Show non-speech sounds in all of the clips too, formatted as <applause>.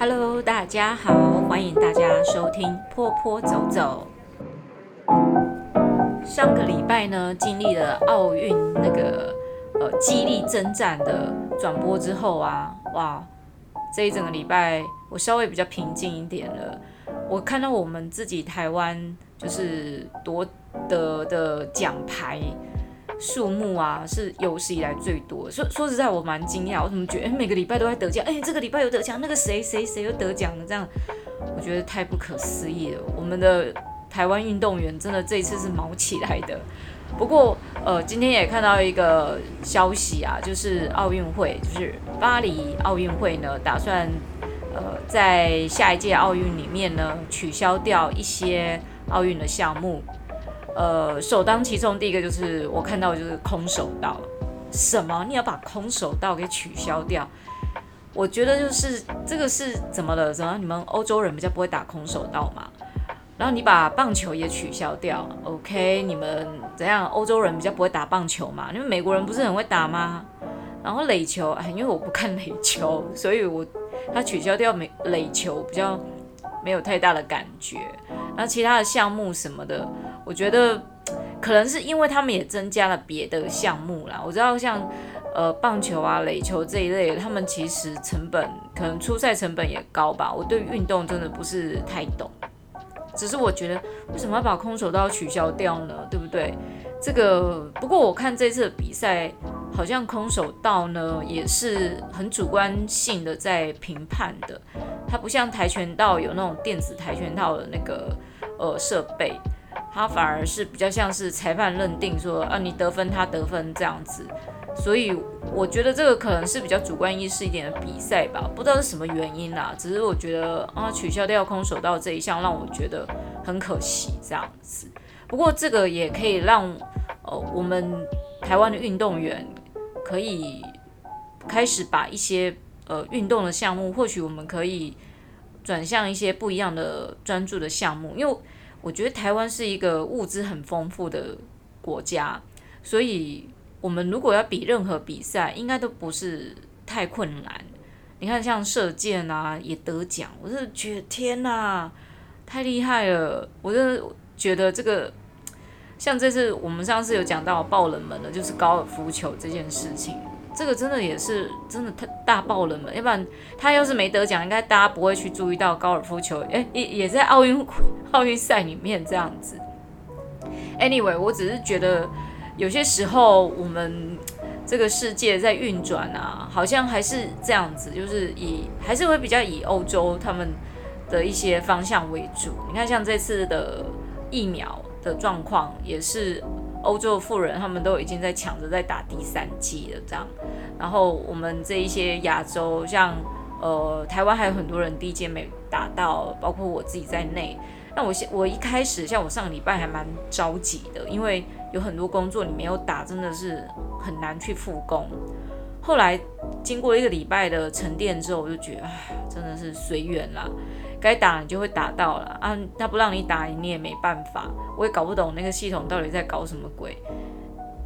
Hello，大家好，欢迎大家收听坡坡走走。上个礼拜呢，经历了奥运那个呃激励征战的转播之后啊，哇，这一整个礼拜我稍微比较平静一点了。我看到我们自己台湾就是夺得的奖牌。数目啊，是有史以来最多。说说实在，我蛮惊讶。我怎么觉得，每个礼拜都在得奖？哎，这个礼拜有得奖，那个谁谁谁又得奖了？这样，我觉得太不可思议了。我们的台湾运动员真的这一次是毛起来的。不过，呃，今天也看到一个消息啊，就是奥运会，就是巴黎奥运会呢，打算呃在下一届奥运里面呢，取消掉一些奥运的项目。呃，首当其冲，第一个就是我看到的就是空手道。什么？你要把空手道给取消掉？我觉得就是这个是怎么了？怎么你们欧洲人比较不会打空手道嘛？然后你把棒球也取消掉？OK，你们怎样？欧洲人比较不会打棒球嘛？你们美国人不是很会打吗？然后垒球，哎，因为我不看垒球，所以我他取消掉美垒球比较没有太大的感觉。然后其他的项目什么的。我觉得可能是因为他们也增加了别的项目啦。我知道像呃棒球啊、垒球这一类，他们其实成本可能出赛成本也高吧。我对运动真的不是太懂，只是我觉得为什么要把空手道取消掉呢？对不对？这个不过我看这次的比赛，好像空手道呢也是很主观性的在评判的，它不像跆拳道有那种电子跆拳道的那个呃设备。他反而是比较像是裁判认定说啊，你得分，他得分这样子，所以我觉得这个可能是比较主观意识一点的比赛吧，不知道是什么原因啦。只是我觉得啊，取消掉空手道这一项让我觉得很可惜这样子。不过这个也可以让呃我们台湾的运动员可以开始把一些呃运动的项目，或许我们可以转向一些不一样的专注的项目，因为。我觉得台湾是一个物资很丰富的国家，所以我们如果要比任何比赛，应该都不是太困难。你看，像射箭啊，也得奖，我是觉得天哪，太厉害了！我就觉得这个，像这次我们上次有讲到爆冷门的，就是高尔夫球这件事情。这个真的也是真的太大爆冷门，要不然他要是没得奖，应该大家不会去注意到高尔夫球，诶，也也在奥运奥运赛里面这样子。Anyway，我只是觉得有些时候我们这个世界在运转啊，好像还是这样子，就是以还是会比较以欧洲他们的一些方向为主。你看，像这次的疫苗的状况也是。欧洲的富人他们都已经在抢着在打第三季了，这样。然后我们这一些亚洲，像呃台湾还有很多人第一剂没打到，包括我自己在内。那我现我一开始像我上个礼拜还蛮着急的，因为有很多工作你没有打，真的是很难去复工。后来经过一个礼拜的沉淀之后，我就觉得唉，真的是随缘啦。该打你就会打到了啊，他不让你打你也没办法，我也搞不懂那个系统到底在搞什么鬼。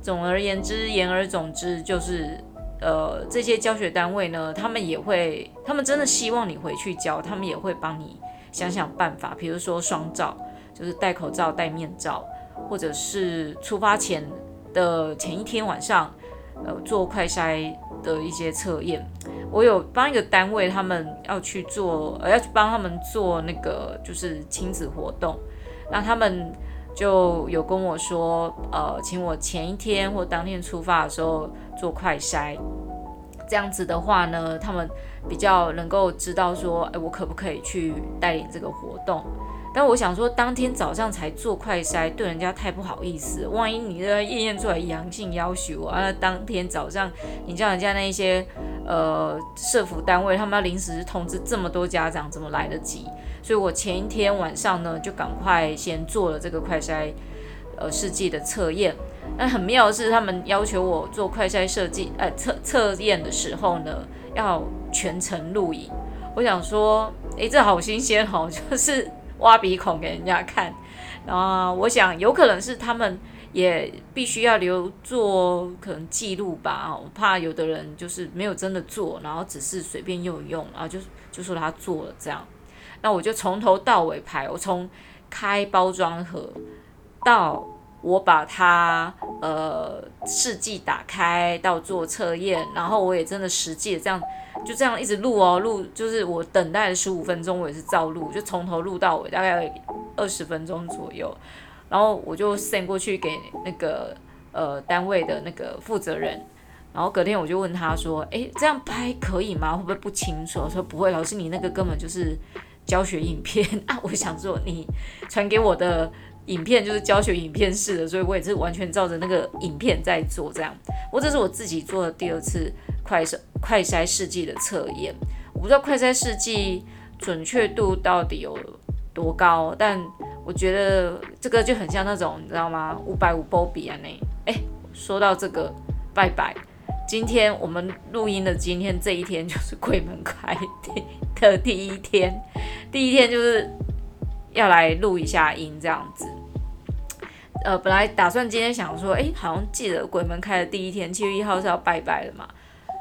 总而言之，言而总之就是，呃，这些教学单位呢，他们也会，他们真的希望你回去教，他们也会帮你想想办法，比如说双照，就是戴口罩、戴面罩，或者是出发前的前一天晚上，呃，做快筛的一些测验。我有帮一个单位，他们要去做，呃，要去帮他们做那个就是亲子活动，那他们就有跟我说，呃，请我前一天或当天出发的时候做快筛，这样子的话呢，他们比较能够知道说，哎，我可不可以去带领这个活动？但我想说，当天早上才做快筛，对人家太不好意思。万一你的验验出来阳性要求啊，那当天早上你叫人家那些呃社福单位，他们要临时通知这么多家长，怎么来得及？所以我前一天晚上呢，就赶快先做了这个快筛呃试剂的测验。那很妙的是，他们要求我做快筛试剂呃测测验的时候呢，要全程录影。我想说，诶，这好新鲜哦，<laughs> 就是。挖鼻孔给人家看，然后我想有可能是他们也必须要留做可能记录吧。我怕有的人就是没有真的做，然后只是随便用一用，然后就就说他做了这样。那我就从头到尾拍，我从开包装盒到我把它呃试剂打开到做测验，然后我也真的实际这样就这样一直录哦录，就是我等待了十五分钟，我也是照录，就从头录到尾，大概二十分钟左右，然后我就 send 过去给那个呃单位的那个负责人，然后隔天我就问他说，诶，这样拍可以吗？会不会不清楚？我说不会，老师你那个根本就是。教学影片啊，我想说你传给我的影片就是教学影片式的，所以我也是完全照着那个影片在做这样。我这是我自己做的第二次快筛快筛试剂的测验，我不知道快筛试剂准确度到底有多高，但我觉得这个就很像那种你知道吗？五百五波比啊那，哎，说到这个，拜拜。今天我们录音的今天这一天就是鬼门开的第一天，第一天就是要来录一下音这样子。呃，本来打算今天想说，哎，好像记得鬼门开的第一天，七月一号是要拜拜的嘛。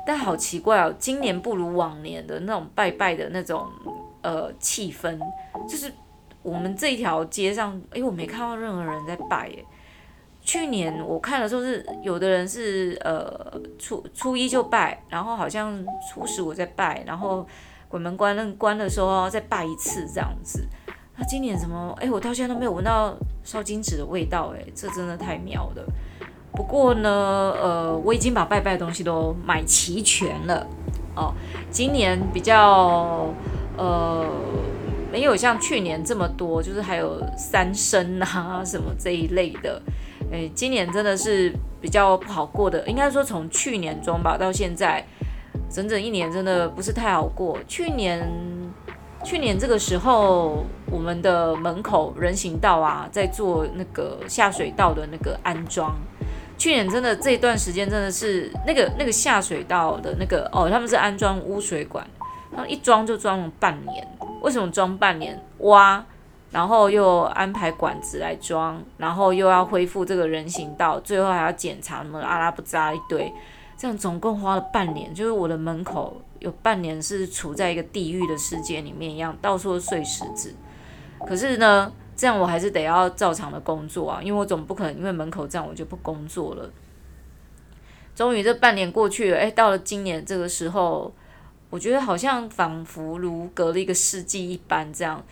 但好奇怪哦，今年不如往年的那种拜拜的那种呃气氛，就是我们这一条街上，哎，我没看到任何人在拜耶。去年我看的时候是有的人是呃初初一就拜，然后好像初十我再拜，然后鬼门关关的时候再拜一次这样子。那今年怎么？哎，我到现在都没有闻到烧金纸的味道，哎，这真的太妙了。不过呢，呃，我已经把拜拜的东西都买齐全了哦。今年比较呃没有像去年这么多，就是还有三生啊什么这一类的。诶，今年真的是比较不好过的，应该说从去年中吧到现在，整整一年真的不是太好过。去年，去年这个时候，我们的门口人行道啊，在做那个下水道的那个安装。去年真的这一段时间真的是那个那个下水道的那个哦，他们是安装污水管，然后一装就装了半年。为什么装半年？挖。然后又安排管子来装，然后又要恢复这个人行道，最后还要检查什么阿拉不扎一堆，这样总共花了半年，就是我的门口有半年是处在一个地狱的世界里面一样，到处都碎石子。可是呢，这样我还是得要照常的工作啊，因为我总不可能因为门口这样我就不工作了。终于这半年过去了，哎，到了今年这个时候，我觉得好像仿佛如隔了一个世纪一般这样。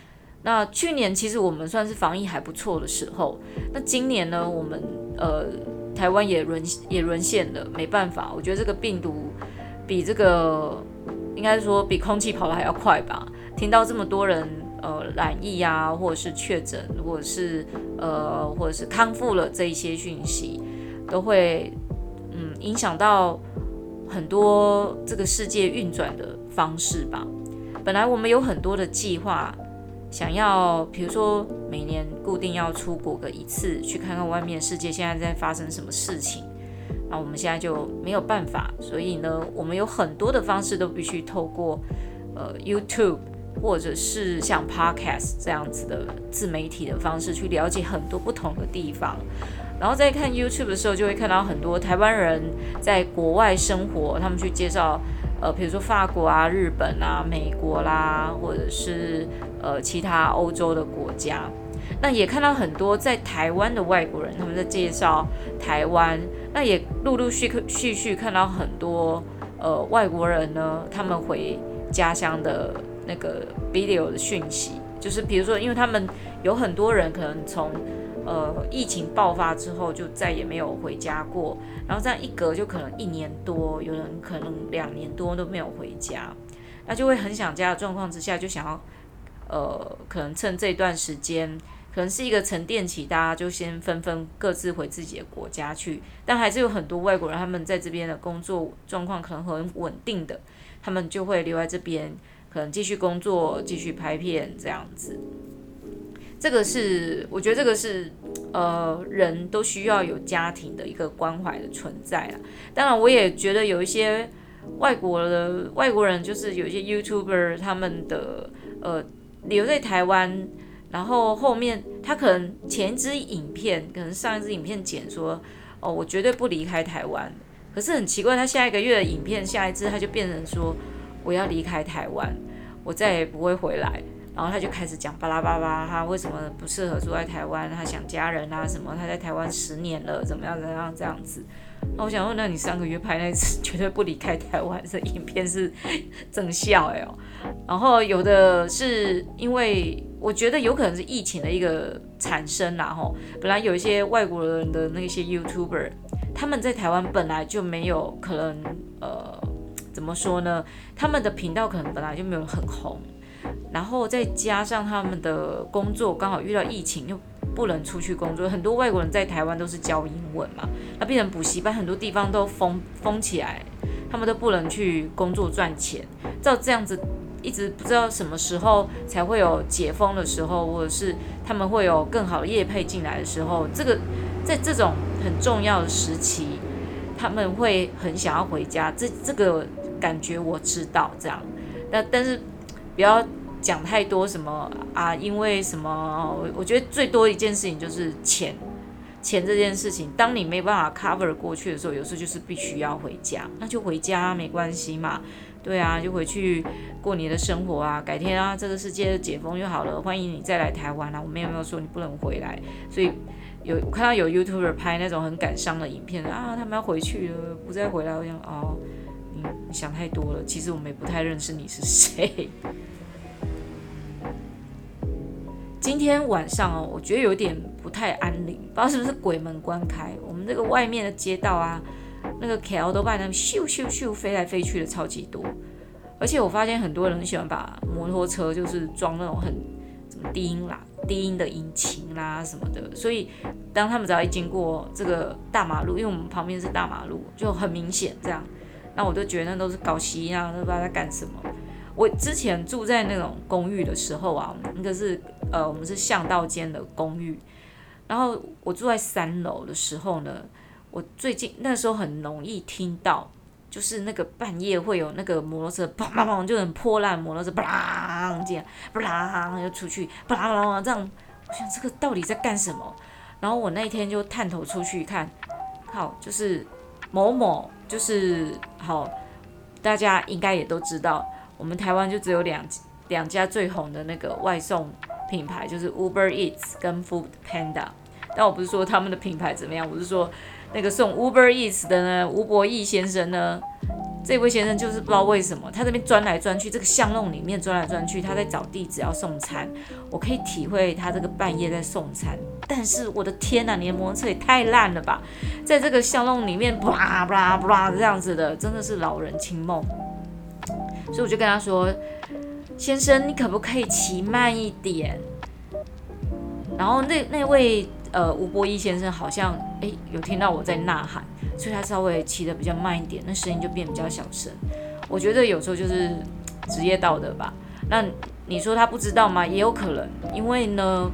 那去年其实我们算是防疫还不错的时候，那今年呢，我们呃台湾也沦也沦陷了，没办法，我觉得这个病毒比这个应该说比空气跑得还要快吧。听到这么多人呃染疫啊，或者是确诊，或者是呃或者是康复了这一些讯息，都会嗯影响到很多这个世界运转的方式吧。本来我们有很多的计划。想要，比如说每年固定要出国个一次，去看看外面世界现在在发生什么事情，那我们现在就没有办法，所以呢，我们有很多的方式都必须透过呃 YouTube 或者是像 Podcast 这样子的自媒体的方式去了解很多不同的地方，然后在看 YouTube 的时候，就会看到很多台湾人在国外生活，他们去介绍。呃，比如说法国啊、日本啊、美国啦，或者是呃其他欧洲的国家，那也看到很多在台湾的外国人，他们在介绍台湾，那也陆陆续续续看到很多呃外国人呢，他们回家乡的那个 video 的讯息，就是比如说，因为他们有很多人可能从。呃，疫情爆发之后就再也没有回家过，然后这样一隔就可能一年多，有人可能两年多都没有回家，那就会很想家的状况之下，就想要呃，可能趁这段时间，可能是一个沉淀期，大家就先纷纷各自回自己的国家去，但还是有很多外国人，他们在这边的工作状况可能很稳定的，他们就会留在这边，可能继续工作，继续拍片这样子。这个是，我觉得这个是，呃，人都需要有家庭的一个关怀的存在啊。当然，我也觉得有一些外国的外国人，就是有一些 YouTuber，他们的呃留在台湾然后后面他可能前一支影片，可能上一支影片剪说，哦，我绝对不离开台湾。可是很奇怪，他下一个月的影片，下一支他就变成说，我要离开台湾，我再也不会回来。然后他就开始讲巴拉巴拉，他为什么不适合住在台湾？他想家人啊什么？他在台湾十年了，怎么样怎么样这样子？那我想问，那你上个月拍那次 <laughs> 绝对不离开台湾这影片是真笑哎哦。然后有的是因为我觉得有可能是疫情的一个产生啦吼。本来有一些外国人的那些 YouTuber，他们在台湾本来就没有可能呃怎么说呢？他们的频道可能本来就没有很红。然后再加上他们的工作刚好遇到疫情，又不能出去工作，很多外国人在台湾都是教英文嘛，那变成补习班，很多地方都封封起来，他们都不能去工作赚钱。照这样子，一直不知道什么时候才会有解封的时候，或者是他们会有更好的业配进来的时候，这个在这种很重要的时期，他们会很想要回家。这这个感觉我知道，这样，但但是。不要讲太多什么啊，因为什么？我我觉得最多一件事情就是钱，钱这件事情，当你没办法 cover 过去的时候，有时候就是必须要回家，那就回家没关系嘛，对啊，就回去过你的生活啊，改天啊，这个世界解封就好了，欢迎你再来台湾啊，我们有没有说你不能回来？所以有看到有 YouTuber 拍那种很感伤的影片啊，他们要回去了，不再回来，我想哦。你想太多了，其实我们也不太认识你是谁。今天晚上哦，我觉得有点不太安宁，不知道是不是鬼门关开。我们这个外面的街道啊，那个桥都把那咻咻咻飞来飞去的超级多，而且我发现很多人喜欢把摩托车就是装那种很什么低音啦、低音的引擎啦什么的，所以当他们只要一经过这个大马路，因为我们旁边是大马路，就很明显这样。那我都觉得那都是搞戏啊，都不知道在干什么。我之前住在那种公寓的时候啊，那个是呃，我们是巷道间的公寓。然后我住在三楼的时候呢，我最近那时候很容易听到，就是那个半夜会有那个摩托车砰砰砰，就很破烂摩托车砰这样砰就出去砰砰这样。我想这个到底在干什么？然后我那一天就探头出去看，好，就是某某。就是好，大家应该也都知道，我们台湾就只有两两家最红的那个外送品牌，就是 Uber Eats 跟 Food Panda。但我不是说他们的品牌怎么样，我是说那个送 Uber Eats 的呢，吴博义先生呢。这位先生就是不知道为什么，他这边钻来钻去，这个巷弄里面钻来钻去，他在找地址要送餐。我可以体会他这个半夜在送餐，但是我的天呐，你的摩托车也太烂了吧！在这个巷弄里面，布拉布拉布拉这样子的，真的是老人清梦。所以我就跟他说：“先生，你可不可以骑慢一点？”然后那那位呃吴博一先生好像诶有听到我在呐喊。所以他稍微骑得比较慢一点，那声音就变比较小声。我觉得有时候就是职业道德吧。那你说他不知道吗？也有可能，因为呢，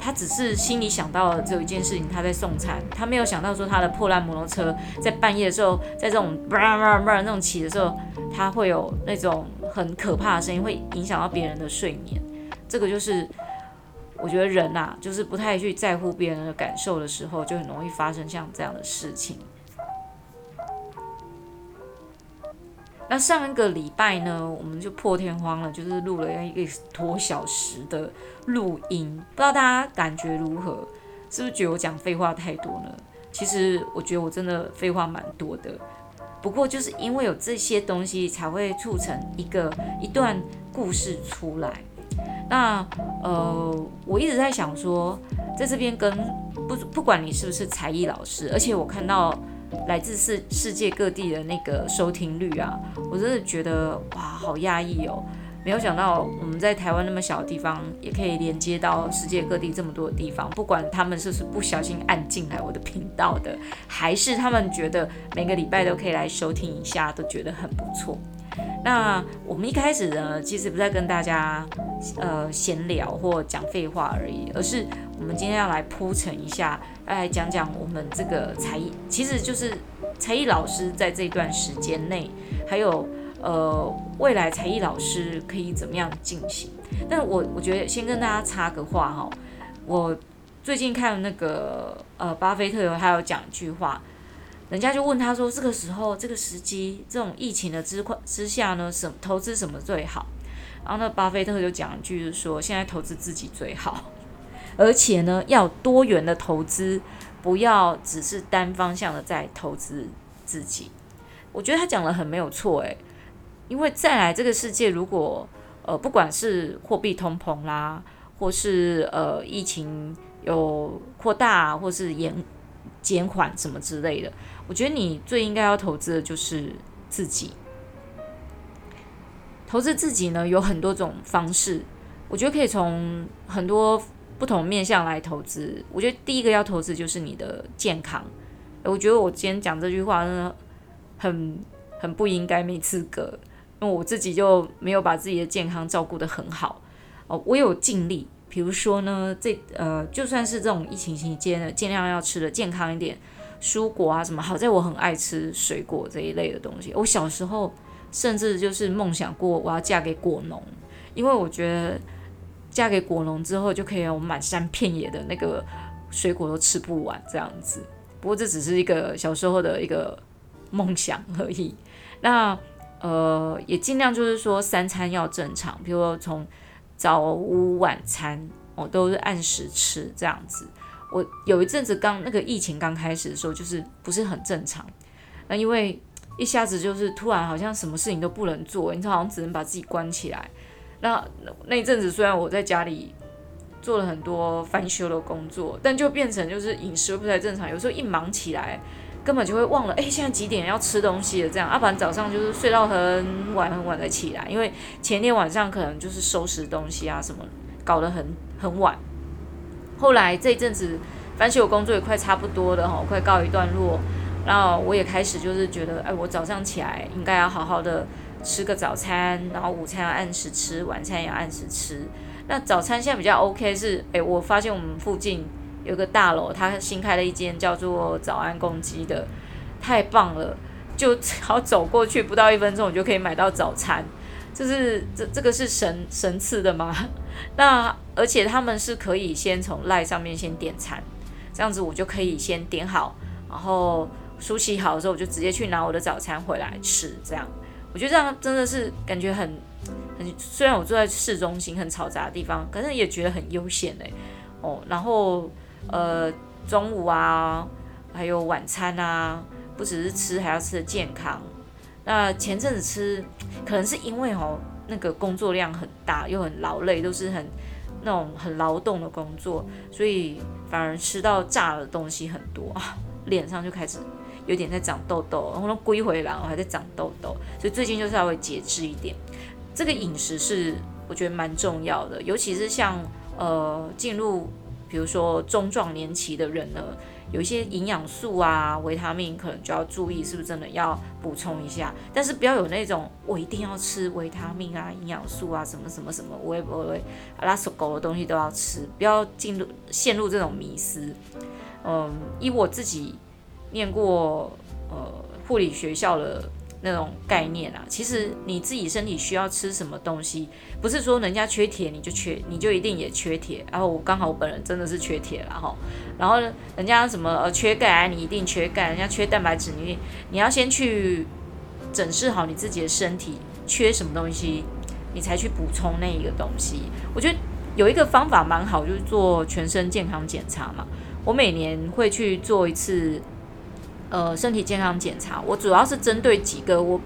他只是心里想到了只有一件事情，他在送餐，他没有想到说他的破烂摩托车在半夜的时候，在这种叭叭叭那种骑的时候，他会有那种很可怕的声音，会影响到别人的睡眠。这个就是我觉得人呐，就是不太去在乎别人的感受的时候，就很容易发生像这样的事情。那上一个礼拜呢，我们就破天荒了，就是录了一个多小时的录音，不知道大家感觉如何？是不是觉得我讲废话太多呢？其实我觉得我真的废话蛮多的，不过就是因为有这些东西，才会促成一个一段故事出来。那呃，我一直在想说，在这边跟不不管你是不是才艺老师，而且我看到。来自世世界各地的那个收听率啊，我真的觉得哇，好压抑哦！没有想到我们在台湾那么小的地方，也可以连接到世界各地这么多的地方。不管他们是不是不小心按进来我的频道的，还是他们觉得每个礼拜都可以来收听一下，都觉得很不错。那我们一开始呢，其实不在跟大家呃闲聊或讲废话而已，而是我们今天要来铺陈一下，来讲讲我们这个才艺，其实就是才艺老师在这段时间内，还有呃，未来才艺老师可以怎么样进行？但我我觉得先跟大家插个话哈，我最近看那个呃，巴菲特有他有讲一句话，人家就问他说，这个时候这个时机，这种疫情的之况之下呢，什投资什么最好？然后那巴菲特就讲一句，就是说现在投资自己最好，而且呢要多元的投资，不要只是单方向的在投资自己。我觉得他讲的很没有错诶，因为再来这个世界，如果呃不管是货币通膨啦，或是呃疫情有扩大，或是延减缓什么之类的，我觉得你最应该要投资的就是自己。投资自己呢，有很多种方式，我觉得可以从很多不同面向来投资。我觉得第一个要投资就是你的健康。我觉得我今天讲这句话真的很很不应该，没资格，因为我自己就没有把自己的健康照顾得很好。哦，我有尽力，比如说呢，这呃，就算是这种疫情期间呢，尽量要吃的健康一点，蔬果啊什么。好在我很爱吃水果这一类的东西。我小时候。甚至就是梦想过我要嫁给果农，因为我觉得嫁给果农之后就可以有满山遍野的那个水果都吃不完这样子。不过这只是一个小时候的一个梦想而已。那呃也尽量就是说三餐要正常，比如说从早午晚餐我、哦、都是按时吃这样子。我有一阵子刚那个疫情刚开始的时候，就是不是很正常，那因为。一下子就是突然，好像什么事情都不能做，你知道，好像只能把自己关起来。那那一阵子，虽然我在家里做了很多翻修的工作，但就变成就是饮食不太正常。有时候一忙起来，根本就会忘了，哎，现在几点要吃东西了？这样，阿、啊、凡早上就是睡到很晚很晚才起来，因为前天晚上可能就是收拾东西啊什么，搞得很很晚。后来这一阵子翻修工作也快差不多了哈，快告一段落。然后我也开始就是觉得，哎，我早上起来应该要好好的吃个早餐，然后午餐要按时吃，晚餐也要按时吃。那早餐现在比较 OK 是，哎，我发现我们附近有个大楼，它新开了一间叫做早安公鸡的，太棒了，就好走过去不到一分钟，我就可以买到早餐。就是这这个是神神赐的吗？那而且他们是可以先从 LINE 上面先点餐，这样子我就可以先点好，然后。梳洗好的时候，我就直接去拿我的早餐回来吃。这样，我觉得这样真的是感觉很很。虽然我住在市中心很嘈杂的地方，可是也觉得很悠闲哎。哦，然后呃，中午啊，还有晚餐啊，不只是吃，还要吃的健康。那前阵子吃，可能是因为哦，那个工作量很大，又很劳累，都是很那种很劳动的工作，所以反而吃到炸的东西很多啊，脸上就开始。有点在长痘痘，然后归回来我还在长痘痘，所以最近就稍微节制一点。这个饮食是我觉得蛮重要的，尤其是像呃进入比如说中壮年期的人呢，有一些营养素啊、维他命可能就要注意是不是真的要补充一下，但是不要有那种我一定要吃维他命啊、营养素啊什么什么什么，我也不会拉手狗的东西都要吃，不要进入陷入这种迷思。嗯，以我自己。念过呃护理学校的那种概念啊，其实你自己身体需要吃什么东西，不是说人家缺铁你就缺，你就一定也缺铁。然后我刚好我本人真的是缺铁了哈。然后人家什么呃缺钙啊，你一定缺钙；人家缺蛋白质，你你要先去整治好你自己的身体缺什么东西，你才去补充那一个东西。我觉得有一个方法蛮好，就是做全身健康检查嘛。我每年会去做一次。呃，身体健康检查，我主要是针对几个我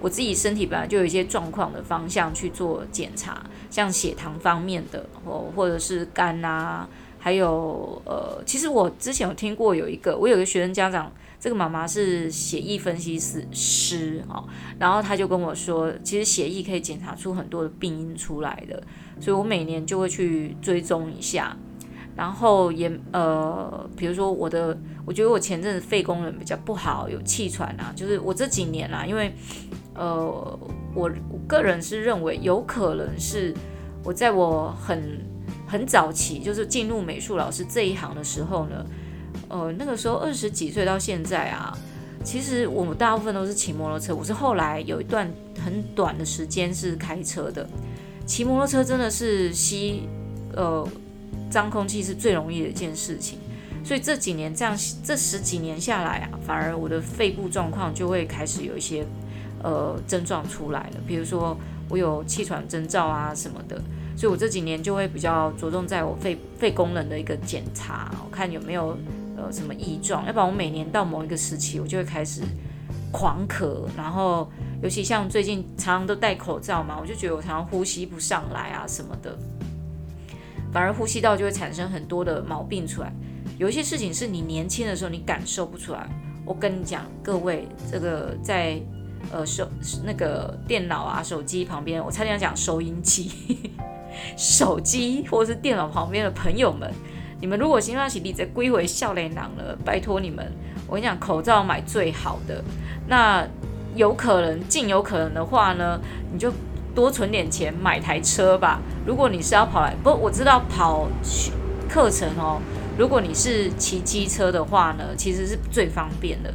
我自己身体本来就有一些状况的方向去做检查，像血糖方面的，或或者是肝啊，还有呃，其实我之前有听过有一个，我有个学生家长，这个妈妈是血液分析师师哦，然后他就跟我说，其实血液可以检查出很多的病因出来的，所以我每年就会去追踪一下。然后也呃，比如说我的，我觉得我前阵子肺功能比较不好，有气喘啊，就是我这几年啦，因为呃，我我个人是认为有可能是我在我很很早期，就是进入美术老师这一行的时候呢，呃，那个时候二十几岁到现在啊，其实我们大部分都是骑摩托车，我是后来有一段很短的时间是开车的。骑摩托车真的是吸呃脏空气是最容易的一件事情，所以这几年这样这十几年下来啊，反而我的肺部状况就会开始有一些呃症状出来了，比如说我有气喘征兆啊什么的，所以我这几年就会比较着重在我肺肺功能的一个检查，我看有没有呃什么异状，要不然我每年到某一个时期我就会开始狂咳，然后。尤其像最近常常都戴口罩嘛，我就觉得我常常呼吸不上来啊什么的，反而呼吸道就会产生很多的毛病出来。有一些事情是你年轻的时候你感受不出来。我跟你讲，各位这个在呃手那个电脑啊手机旁边，我差点讲收音机，<laughs> 手机或者是电脑旁边的朋友们，你们如果心脏起立在归回笑脸囊了，拜托你们，我跟你讲，口罩买最好的那。有可能，尽有可能的话呢，你就多存点钱买台车吧。如果你是要跑来，不，我知道跑课程哦。如果你是骑机车的话呢，其实是最方便的。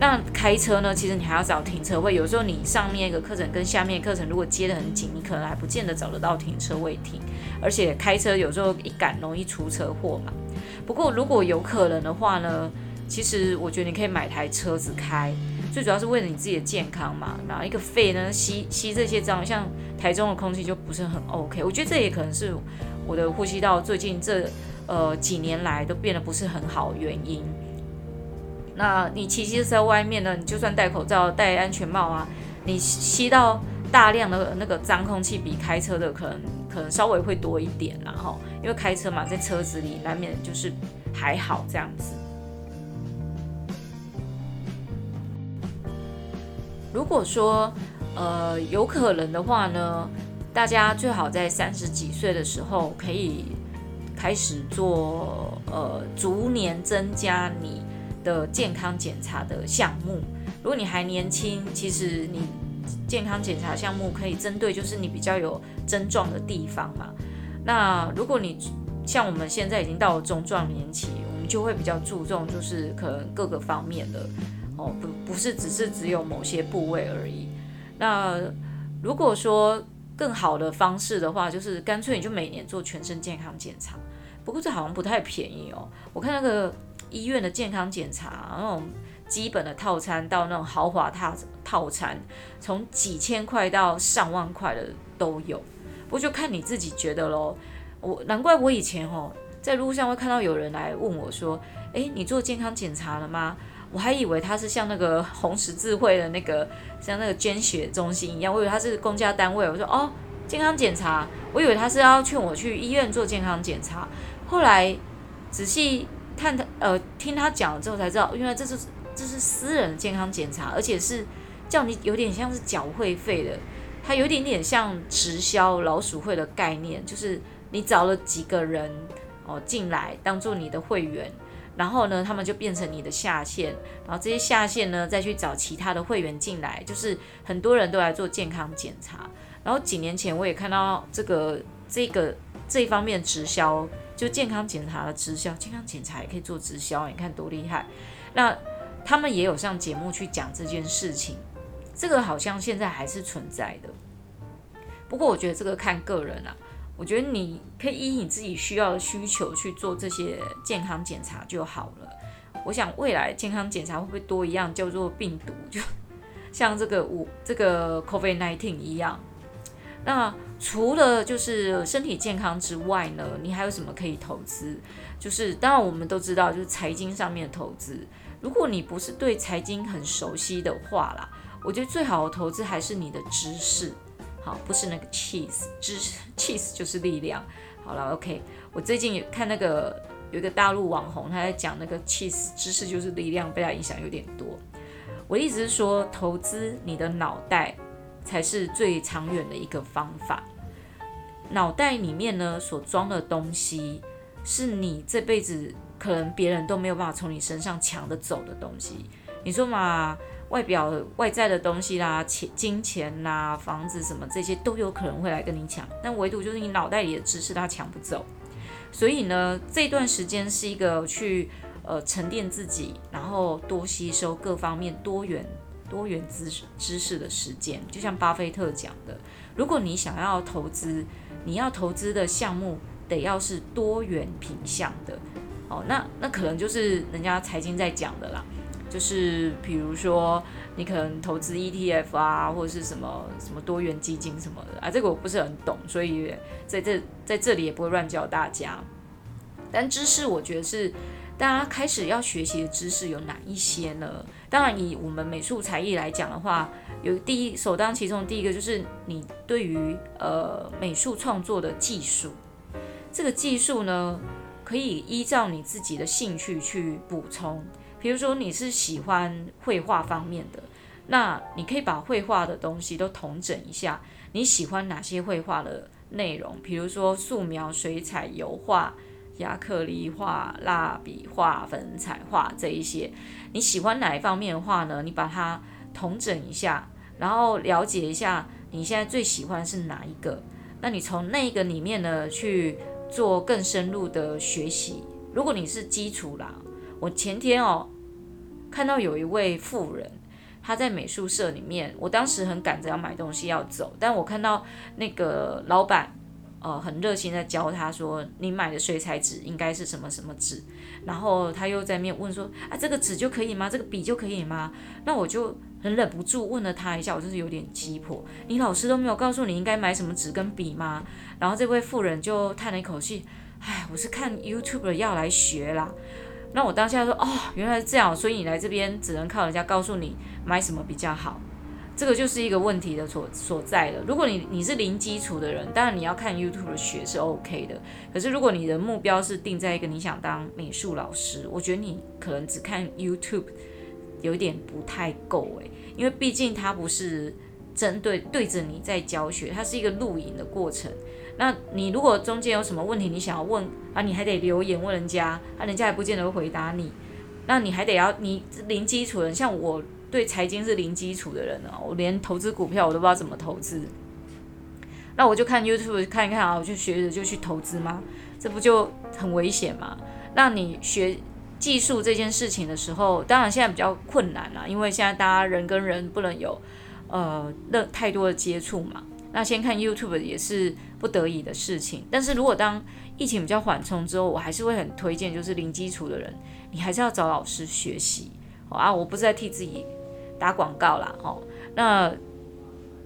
那开车呢，其实你还要找停车位。有时候你上面一个课程跟下面课程如果接得很紧，你可能还不见得找得到停车位停。而且开车有时候一赶容易出车祸嘛。不过如果有可能的话呢，其实我觉得你可以买台车子开。最主要是为了你自己的健康嘛，然后一个肺呢吸吸这些脏，像台中的空气就不是很 OK。我觉得这也可能是我的呼吸道最近这呃几年来都变得不是很好的原因。那你骑机在外面呢，你就算戴口罩、戴安全帽啊，你吸到大量的那个脏空气，比开车的可能可能稍微会多一点，然后因为开车嘛，在车子里难免就是还好这样子。如果说，呃，有可能的话呢，大家最好在三十几岁的时候可以开始做，呃，逐年增加你的健康检查的项目。如果你还年轻，其实你健康检查项目可以针对就是你比较有症状的地方嘛。那如果你像我们现在已经到了中壮年期，我们就会比较注重就是可能各个方面的。哦，不，不是只是只有某些部位而已。那如果说更好的方式的话，就是干脆你就每年做全身健康检查。不过这好像不太便宜哦。我看那个医院的健康检查，那种基本的套餐到那种豪华套套餐，从几千块到上万块的都有。不就看你自己觉得喽。我难怪我以前哦，在路上会看到有人来问我说：“诶，你做健康检查了吗？”我还以为他是像那个红十字会的那个，像那个捐血中心一样，我以为他是公家单位。我说哦，健康检查，我以为他是要劝我去医院做健康检查。后来仔细看他，呃，听他讲了之后才知道，原来这是这是私人健康检查，而且是叫你有点像是缴会费的，它有点点像直销老鼠会的概念，就是你找了几个人哦进来当做你的会员。然后呢，他们就变成你的下线，然后这些下线呢，再去找其他的会员进来，就是很多人都来做健康检查。然后几年前我也看到这个这个这方面直销，就健康检查的直销，健康检查也可以做直销，你看多厉害。那他们也有上节目去讲这件事情，这个好像现在还是存在的。不过我觉得这个看个人啊。我觉得你可以依你自己需要的需求去做这些健康检查就好了。我想未来健康检查会不会多一样叫做病毒，就像这个五这个 COVID-19 一样。那除了就是身体健康之外呢，你还有什么可以投资？就是当然我们都知道，就是财经上面的投资。如果你不是对财经很熟悉的话啦，我觉得最好的投资还是你的知识。好，不是那个 cheese，知识 cheese 就是力量。好了，OK，我最近有看那个有一个大陆网红，他在讲那个 cheese，知识就是力量，被他影响有点多。我的意思是说，投资你的脑袋才是最长远的一个方法。脑袋里面呢所装的东西，是你这辈子可能别人都没有办法从你身上抢得走的东西。你说嘛？外表外在的东西啦，钱、金钱啦，房子什么这些都有可能会来跟你抢，但唯独就是你脑袋里的知识，他抢不走。所以呢，这段时间是一个去呃沉淀自己，然后多吸收各方面多元多元知识知识的时间。就像巴菲特讲的，如果你想要投资，你要投资的项目得要是多元品项的。哦，那那可能就是人家财经在讲的啦。就是比如说，你可能投资 ETF 啊，或者是什么什么多元基金什么的啊，这个我不是很懂，所以在这在这里也不会乱教大家。但知识，我觉得是大家开始要学习的知识有哪一些呢？当然，以我们美术才艺来讲的话，有第一首当其冲第一个就是你对于呃美术创作的技术，这个技术呢，可以依照你自己的兴趣去补充。比如说你是喜欢绘画方面的，那你可以把绘画的东西都统整一下。你喜欢哪些绘画的内容？比如说素描、水彩、油画、亚克力画、蜡笔画、粉彩画这一些，你喜欢哪一方面的话呢？你把它统整一下，然后了解一下你现在最喜欢是哪一个。那你从那个里面呢去做更深入的学习。如果你是基础啦，我前天哦。看到有一位妇人，她在美术社里面。我当时很赶着要买东西要走，但我看到那个老板，呃，很热心在教他说：“你买的水彩纸应该是什么什么纸？”然后他又在面问说：“啊，这个纸就可以吗？这个笔就可以吗？”那我就很忍不住问了他一下，我就是有点急迫：“你老师都没有告诉你应该买什么纸跟笔吗？”然后这位妇人就叹了一口气：“唉，我是看 YouTube 要来学啦。”那我当下说，哦，原来是这样，所以你来这边只能靠人家告诉你买什么比较好，这个就是一个问题的所所在了。如果你你是零基础的人，当然你要看 YouTube 学是 OK 的。可是如果你的目标是定在一个你想当美术老师，我觉得你可能只看 YouTube 有点不太够诶，因为毕竟它不是针对对着你在教学，它是一个录影的过程。那你如果中间有什么问题，你想要问啊，你还得留言问人家，啊，人家也不见得会回答你。那你还得要你零基础的人，像我对财经是零基础的人啊，我连投资股票我都不知道怎么投资。那我就看 YouTube 看一看啊，我就学着就去投资吗？这不就很危险吗？那你学技术这件事情的时候，当然现在比较困难啦，因为现在大家人跟人不能有呃那太多的接触嘛。那先看 YouTube 也是不得已的事情，但是如果当疫情比较缓冲之后，我还是会很推荐，就是零基础的人，你还是要找老师学习。好啊，我不是在替自己打广告啦，哦，那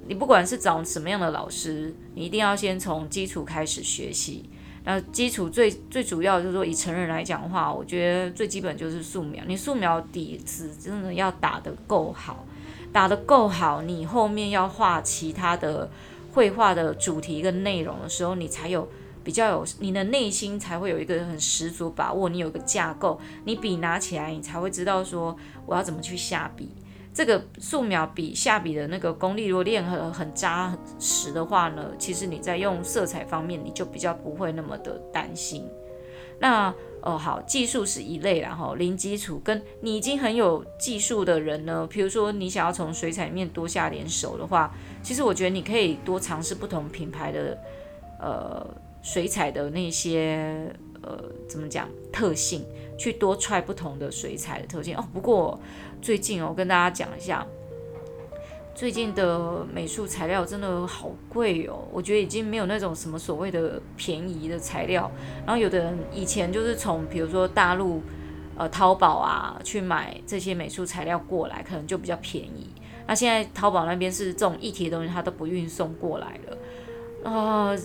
你不管是找什么样的老师，你一定要先从基础开始学习。那基础最最主要就是说，以成人来讲的话，我觉得最基本就是素描，你素描底子真的要打得够好，打得够好，你后面要画其他的。绘画的主题跟内容的时候，你才有比较有你的内心才会有一个很十足把握，你有个架构，你笔拿起来，你才会知道说我要怎么去下笔。这个素描笔下笔的那个功力，如果练很很扎实的话呢，其实你在用色彩方面，你就比较不会那么的担心。那哦好，技术是一类，然后零基础跟你已经很有技术的人呢，比如说你想要从水彩面多下点手的话。其实我觉得你可以多尝试不同品牌的呃水彩的那些呃怎么讲特性，去多踹不同的水彩的特性哦。不过最近哦，我跟大家讲一下，最近的美术材料真的好贵哦。我觉得已经没有那种什么所谓的便宜的材料。然后有的人以前就是从比如说大陆呃淘宝啊去买这些美术材料过来，可能就比较便宜。那现在淘宝那边是这种一体的东西，它都不运送过来了。啊、呃，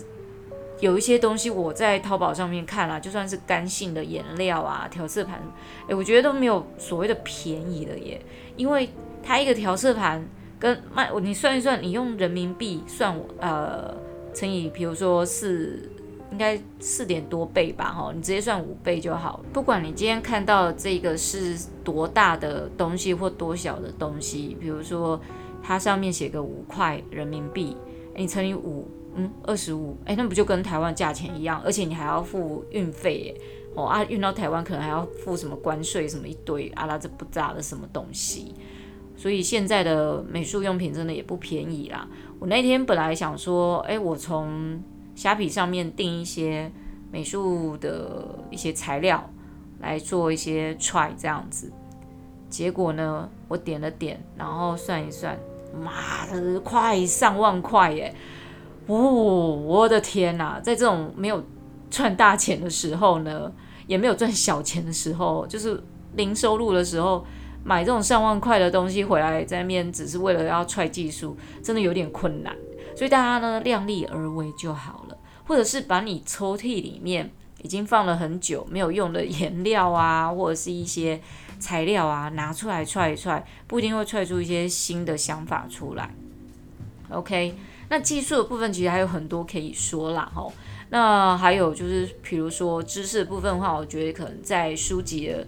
有一些东西我在淘宝上面看啊，就算是干性的颜料啊、调色盘，诶，我觉得都没有所谓的便宜的耶。因为它一个调色盘跟卖，你算一算，你用人民币算，呃，乘以比如说是。应该四点多倍吧，哈，你直接算五倍就好。不管你今天看到这个是多大的东西或多小的东西，比如说它上面写个五块人民币，你乘以五，嗯，二十五，哎，那不就跟台湾价钱一样？而且你还要付运费耶，哦啊，运到台湾可能还要付什么关税，什么一堆阿拉这不咋的什么东西。所以现在的美术用品真的也不便宜啦。我那天本来想说，哎，我从虾皮上面订一些美术的一些材料，来做一些 try 这样子。结果呢，我点了点，然后算一算，妈的，快上万块耶！哦，我的天哪，在这种没有赚大钱的时候呢，也没有赚小钱的时候，就是零收入的时候。买这种上万块的东西回来，在那边只是为了要踹技术，真的有点困难。所以大家呢，量力而为就好了，或者是把你抽屉里面已经放了很久没有用的颜料啊，<laughs> 或者是一些材料啊，拿出来踹一踹，不一定会踹出一些新的想法出来。OK，那技术的部分其实还有很多可以说啦，吼。那还有就是，比如说知识的部分的话，我觉得可能在书籍的。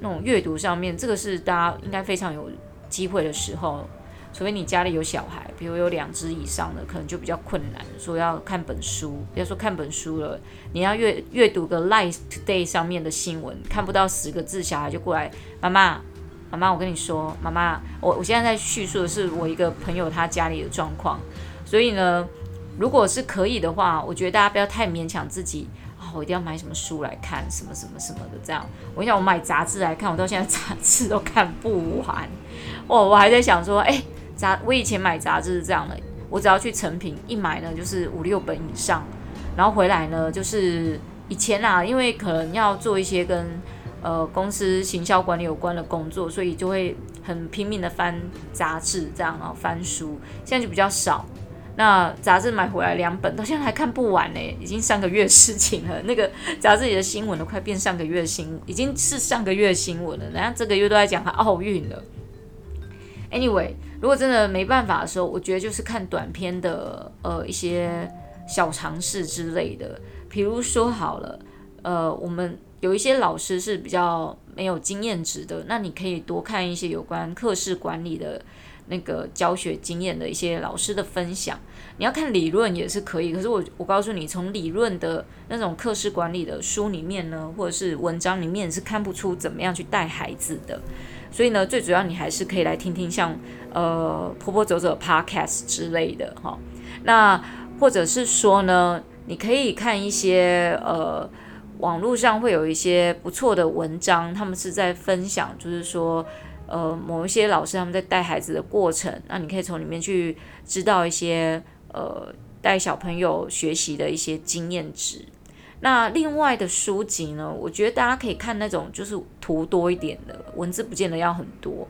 那种阅读上面，这个是大家应该非常有机会的时候，除非你家里有小孩，比如有两只以上的，可能就比较困难。说要看本书，不要说看本书了，你要阅阅读个《Life Today》上面的新闻，看不到十个字，小孩就过来，妈妈，妈妈，我跟你说，妈妈，我我现在在叙述的是我一个朋友他家里的状况，所以呢，如果是可以的话，我觉得大家不要太勉强自己啊。我一定要买什么书来看，什么什么什么的，这样。我跟你讲，我买杂志来看，我到现在杂志都看不完。哦，我还在想说，哎，杂，我以前买杂志是这样的，我只要去成品一买呢，就是五六本以上，然后回来呢，就是以前啊，因为可能要做一些跟呃公司行销管理有关的工作，所以就会很拼命的翻杂志，这样啊，翻书。现在就比较少。那杂志买回来两本，到现在还看不完呢，已经上个月事情了。那个杂志里的新闻都快变上个月新，已经是上个月新闻了。人家这个月都在讲他奥运了。Anyway，如果真的没办法的时候，我觉得就是看短片的，呃，一些小尝试之类的。比如说好了，呃，我们有一些老师是比较没有经验值的，那你可以多看一些有关课室管理的。那个教学经验的一些老师的分享，你要看理论也是可以。可是我我告诉你，从理论的那种课室管理的书里面呢，或者是文章里面是看不出怎么样去带孩子的。所以呢，最主要你还是可以来听听像呃婆婆走走 Podcast 之类的哈。那或者是说呢，你可以看一些呃网络上会有一些不错的文章，他们是在分享，就是说。呃，某一些老师他们在带孩子的过程，那你可以从里面去知道一些呃带小朋友学习的一些经验值。那另外的书籍呢，我觉得大家可以看那种就是图多一点的，文字不见得要很多，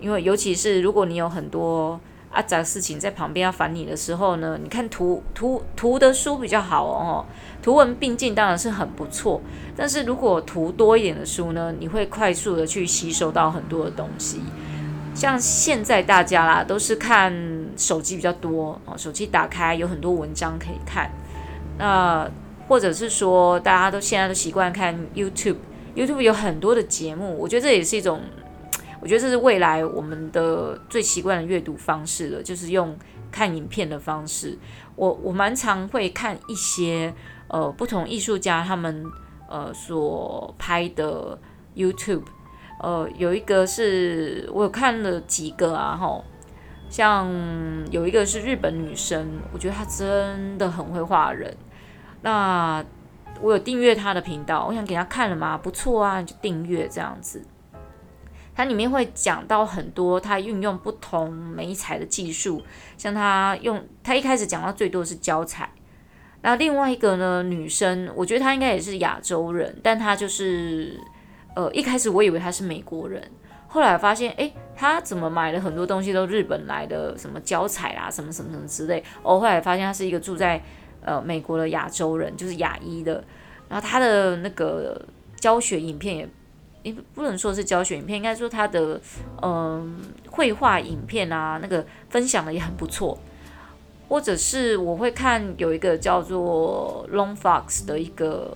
因为尤其是如果你有很多。啊，杂事情在旁边要烦你的时候呢，你看图图图的书比较好哦，图文并进当然是很不错。但是如果图多一点的书呢，你会快速的去吸收到很多的东西。像现在大家啦都是看手机比较多哦，手机打开有很多文章可以看。那或者是说大家都现在都习惯看 YouTube，YouTube 有很多的节目，我觉得这也是一种。我觉得这是未来我们的最习惯的阅读方式了，就是用看影片的方式。我我蛮常会看一些呃不同艺术家他们呃所拍的 YouTube，呃有一个是我有看了几个啊吼，像有一个是日本女生，我觉得她真的很会画人。那我有订阅他的频道，我想给他看了嘛，不错啊，你就订阅这样子。它里面会讲到很多，他运用不同媒材的技术，像他用，他一开始讲到最多的是胶彩，那另外一个呢，女生，我觉得她应该也是亚洲人，但她就是，呃，一开始我以为她是美国人，后来发现，诶，她怎么买了很多东西都日本来的，什么胶彩啊，什么什么什么之类，哦，后来发现她是一个住在呃美国的亚洲人，就是亚裔的，然后他的那个教学影片也。不能说是教学影片，应该说他的嗯绘画影片啊，那个分享的也很不错。或者是我会看有一个叫做 Long Fox 的一个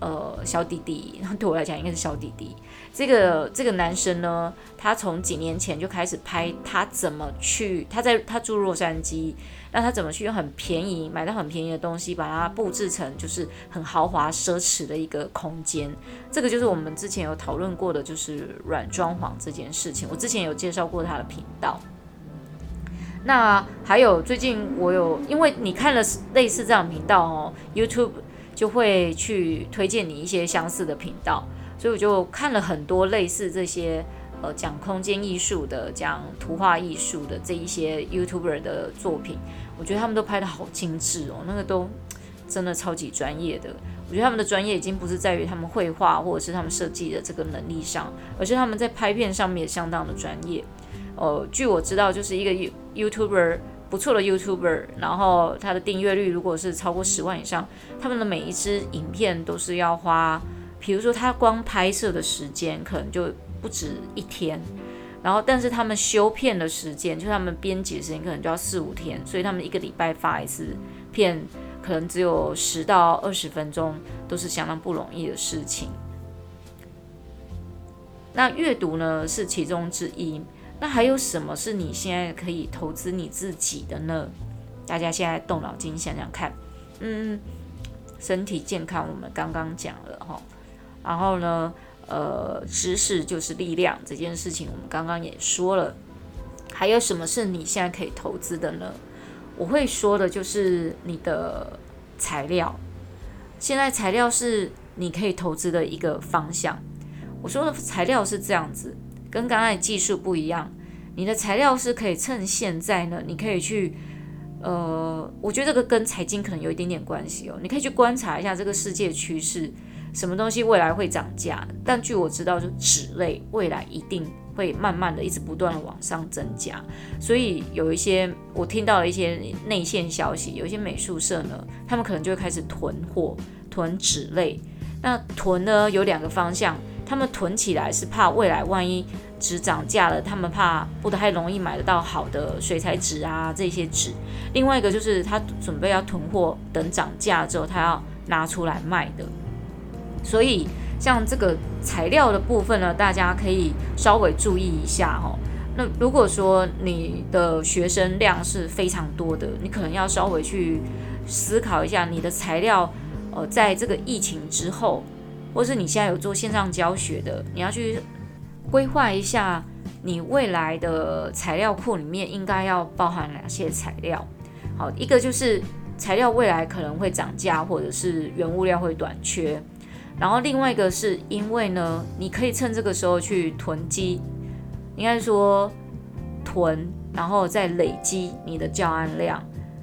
呃小弟弟，<laughs> 对我来讲应该是小弟弟。这个这个男生呢，他从几年前就开始拍他怎么去，他在他住洛杉矶。那他怎么去用很便宜买到很便宜的东西，把它布置成就是很豪华奢侈的一个空间？这个就是我们之前有讨论过的，就是软装潢这件事情。我之前有介绍过他的频道。那还有最近我有，因为你看了类似这样频道哦，YouTube 就会去推荐你一些相似的频道。所以我就看了很多类似这些呃讲空间艺术的、讲图画艺术的这一些 YouTuber 的作品，我觉得他们都拍得好精致哦，那个都真的超级专业的。我觉得他们的专业已经不是在于他们绘画或者是他们设计的这个能力上，而是他们在拍片上面也相当的专业。呃，据我知道，就是一个 YouTuber。不错的 YouTuber，然后他的订阅率如果是超过十万以上，他们的每一支影片都是要花，比如说他光拍摄的时间可能就不止一天，然后但是他们修片的时间，就他们编辑的时间可能就要四五天，所以他们一个礼拜发一次片，可能只有十到二十分钟，都是相当不容易的事情。那阅读呢，是其中之一。那还有什么是你现在可以投资你自己的呢？大家现在动脑筋想想看。嗯，身体健康我们刚刚讲了哈，然后呢，呃，知识就是力量这件事情我们刚刚也说了。还有什么是你现在可以投资的呢？我会说的就是你的材料。现在材料是你可以投资的一个方向。我说的材料是这样子。跟刚才技术不一样，你的材料是可以趁现在呢，你可以去，呃，我觉得这个跟财经可能有一点点关系哦。你可以去观察一下这个世界趋势，什么东西未来会涨价？但据我知道，就纸类未来一定会慢慢的一直不断的往上增加。所以有一些我听到了一些内线消息，有一些美术社呢，他们可能就会开始囤货，囤纸类。那囤呢有两个方向，他们囤起来是怕未来万一。纸涨价了，他们怕不太容易买得到好的水彩纸啊，这些纸。另外一个就是他准备要囤货，等涨价之后他要拿出来卖的。所以像这个材料的部分呢，大家可以稍微注意一下哈。那如果说你的学生量是非常多的，你可能要稍微去思考一下你的材料，呃，在这个疫情之后，或是你现在有做线上教学的，你要去。规划一下你未来的材料库里面应该要包含哪些材料？好，一个就是材料未来可能会涨价，或者是原物料会短缺。然后另外一个是因为呢，你可以趁这个时候去囤积，应该说囤，然后再累积你的教案量。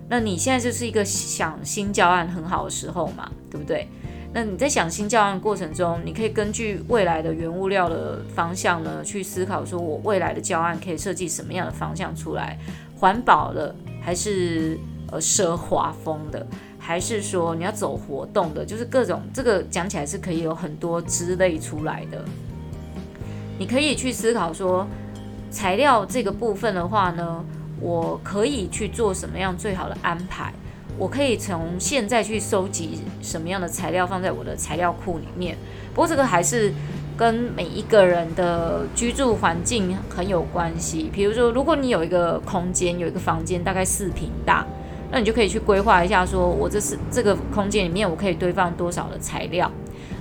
那你现在就是一个想新教案很好的时候嘛，对不对？那你在想新教案过程中，你可以根据未来的原物料的方向呢，去思考说我未来的教案可以设计什么样的方向出来，环保的还是呃奢华风的，还是说你要走活动的，就是各种这个讲起来是可以有很多之类出来的。你可以去思考说材料这个部分的话呢，我可以去做什么样最好的安排。我可以从现在去收集什么样的材料放在我的材料库里面。不过这个还是跟每一个人的居住环境很有关系。比如说，如果你有一个空间，有一个房间大概四平大，那你就可以去规划一下，说我这是这个空间里面我可以堆放多少的材料。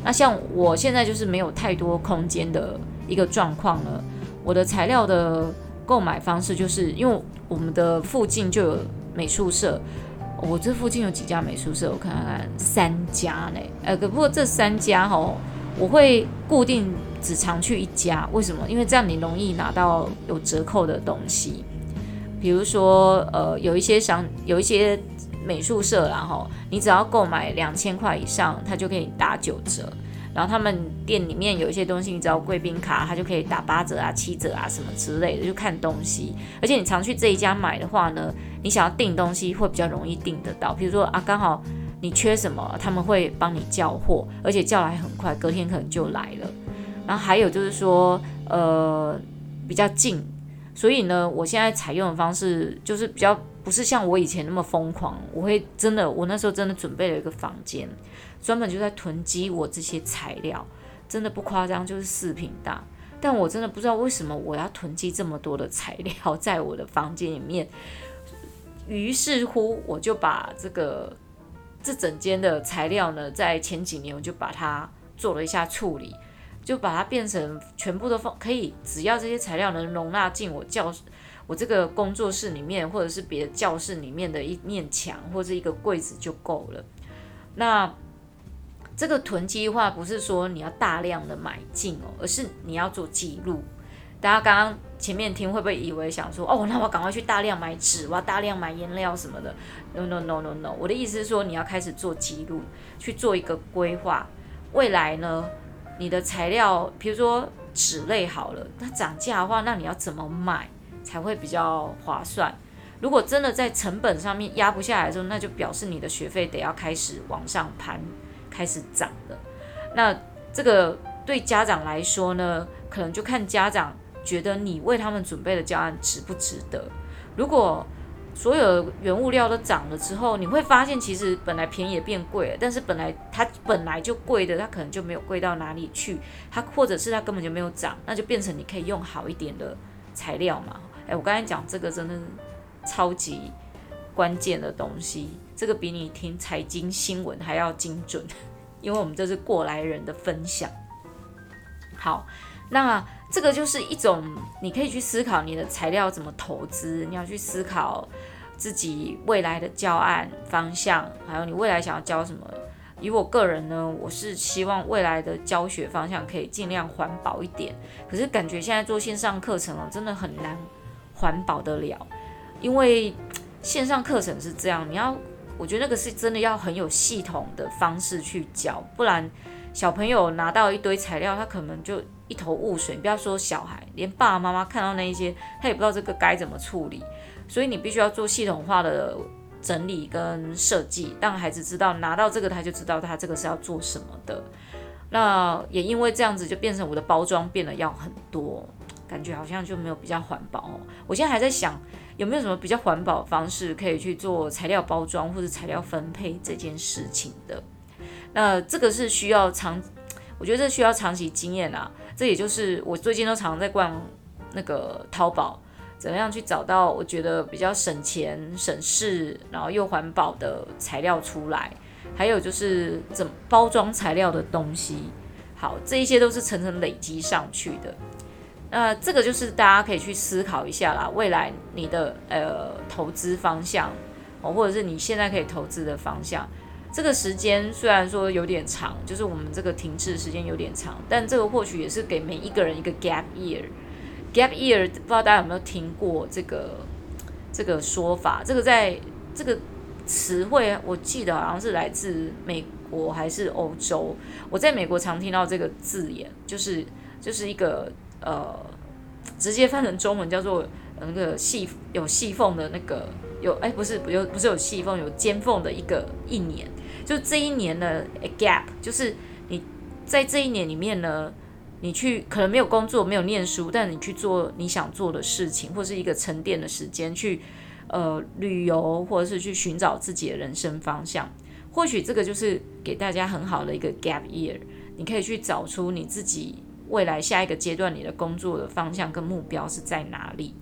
那像我现在就是没有太多空间的一个状况了。我的材料的购买方式就是因为我们的附近就有美术社。我这附近有几家美术社，我看看，三家呢。呃，可不过这三家哦，我会固定只常去一家。为什么？因为这样你容易拿到有折扣的东西。比如说，呃，有一些商，有一些美术社，然后你只要购买两千块以上，它就可以打九折。然后他们店里面有一些东西，你只要贵宾卡，它就可以打八折啊、七折啊什么之类的，就看东西。而且你常去这一家买的话呢，你想要订东西会比较容易订得到。比如说啊，刚好你缺什么，他们会帮你叫货，而且叫来很快，隔天可能就来了。然后还有就是说，呃，比较近，所以呢，我现在采用的方式就是比较不是像我以前那么疯狂，我会真的，我那时候真的准备了一个房间。专门就在囤积我这些材料，真的不夸张，就是四平大。但我真的不知道为什么我要囤积这么多的材料 <laughs> 在我的房间里面。于是乎，我就把这个这整间的材料呢，在前几年我就把它做了一下处理，就把它变成全部都放可以，只要这些材料能容纳进我教室、我这个工作室里面，或者是别的教室里面的一面墙或者一个柜子就够了。那这个囤积的话，不是说你要大量的买进哦，而是你要做记录。大家刚刚前面听会不会以为想说，哦，那我赶快去大量买纸，我要大量买颜料什么的？No No No No No，我的意思是说，你要开始做记录，去做一个规划。未来呢，你的材料，比如说纸类好了，那涨价的话，那你要怎么买才会比较划算？如果真的在成本上面压不下来的时候，那就表示你的学费得要开始往上攀，开始涨了。那这个对家长来说呢，可能就看家长觉得你为他们准备的教案值不值得。如果所有原物料都涨了之后，你会发现其实本来便宜也变贵了，但是本来它本来就贵的，它可能就没有贵到哪里去，它或者是它根本就没有涨，那就变成你可以用好一点的材料嘛。诶，我刚才讲这个真的。超级关键的东西，这个比你听财经新闻还要精准，因为我们这是过来人的分享。好，那这个就是一种你可以去思考你的材料怎么投资，你要去思考自己未来的教案方向，还有你未来想要教什么。以我个人呢，我是希望未来的教学方向可以尽量环保一点，可是感觉现在做线上课程哦，真的很难环保得了。因为线上课程是这样，你要，我觉得那个是真的要很有系统的方式去教，不然小朋友拿到一堆材料，他可能就一头雾水。不要说小孩，连爸爸妈妈看到那一些，他也不知道这个该怎么处理。所以你必须要做系统化的整理跟设计，让孩子知道拿到这个他就知道他这个是要做什么的。那也因为这样子，就变成我的包装变得要很多，感觉好像就没有比较环保。我现在还在想。有没有什么比较环保的方式可以去做材料包装或者材料分配这件事情的？那这个是需要长，我觉得这需要长期经验啊。这也就是我最近都常常在逛那个淘宝，怎么样去找到我觉得比较省钱、省事，然后又环保的材料出来。还有就是怎么包装材料的东西，好，这一些都是层层累积上去的。那这个就是大家可以去思考一下啦，未来你的呃投资方向哦，或者是你现在可以投资的方向。这个时间虽然说有点长，就是我们这个停滞时间有点长，但这个或许也是给每一个人一个 gap year。gap year 不知道大家有没有听过这个这个说法？这个在这个词汇，我记得好像是来自美国还是欧洲。我在美国常听到这个字眼，就是就是一个。呃，直接翻成中文叫做那个细有细缝的那个有哎，不是有不是有细缝有尖缝的一个一年，就这一年的 gap，就是你在这一年里面呢，你去可能没有工作没有念书，但你去做你想做的事情，或是一个沉淀的时间去呃旅游，或者是去寻找自己的人生方向，或许这个就是给大家很好的一个 gap year，你可以去找出你自己。未来下一个阶段，你的工作的方向跟目标是在哪里？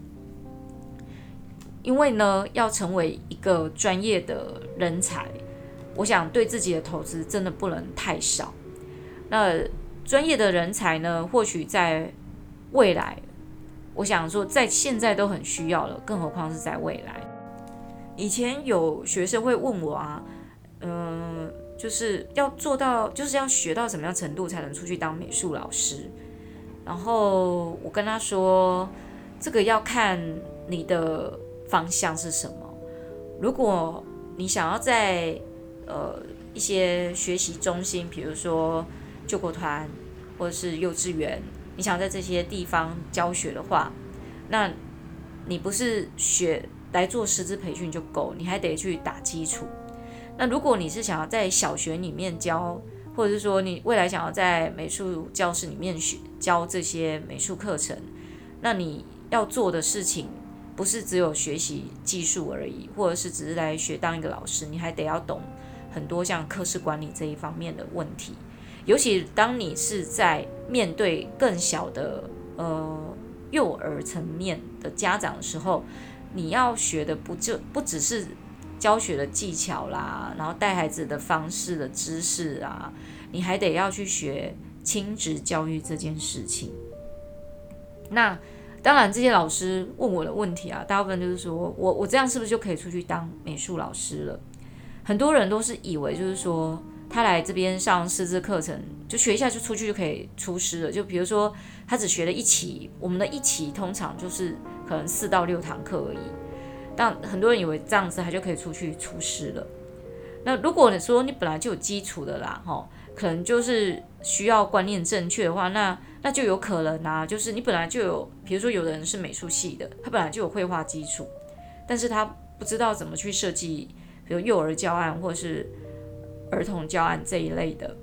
因为呢，要成为一个专业的人才，我想对自己的投资真的不能太少。那专业的人才呢，或许在未来，我想说，在现在都很需要了，更何况是在未来。以前有学生会问我啊，嗯。就是要做到，就是要学到什么样程度才能出去当美术老师。然后我跟他说，这个要看你的方向是什么。如果你想要在呃一些学习中心，比如说救国团或者是幼稚园，你想在这些地方教学的话，那你不是学来做师资培训就够，你还得去打基础。那如果你是想要在小学里面教，或者是说你未来想要在美术教室里面学教这些美术课程，那你要做的事情不是只有学习技术而已，或者是只是来学当一个老师，你还得要懂很多像科室管理这一方面的问题。尤其当你是在面对更小的呃幼儿层面的家长的时候，你要学的不就不只是。教学的技巧啦，然后带孩子的方式的知识啊，你还得要去学亲职教育这件事情。那当然，这些老师问我的问题啊，大部分就是说我我这样是不是就可以出去当美术老师了？很多人都是以为就是说他来这边上师资课程，就学一下就出去就可以出师了。就比如说他只学了一期，我们的一期通常就是可能四到六堂课而已。但很多人以为这样子他就可以出去出师了。那如果你说你本来就有基础的啦，哈，可能就是需要观念正确的话，那那就有可能啊，就是你本来就有，比如说有的人是美术系的，他本来就有绘画基础，但是他不知道怎么去设计，比如幼儿教案或是儿童教案这一类的，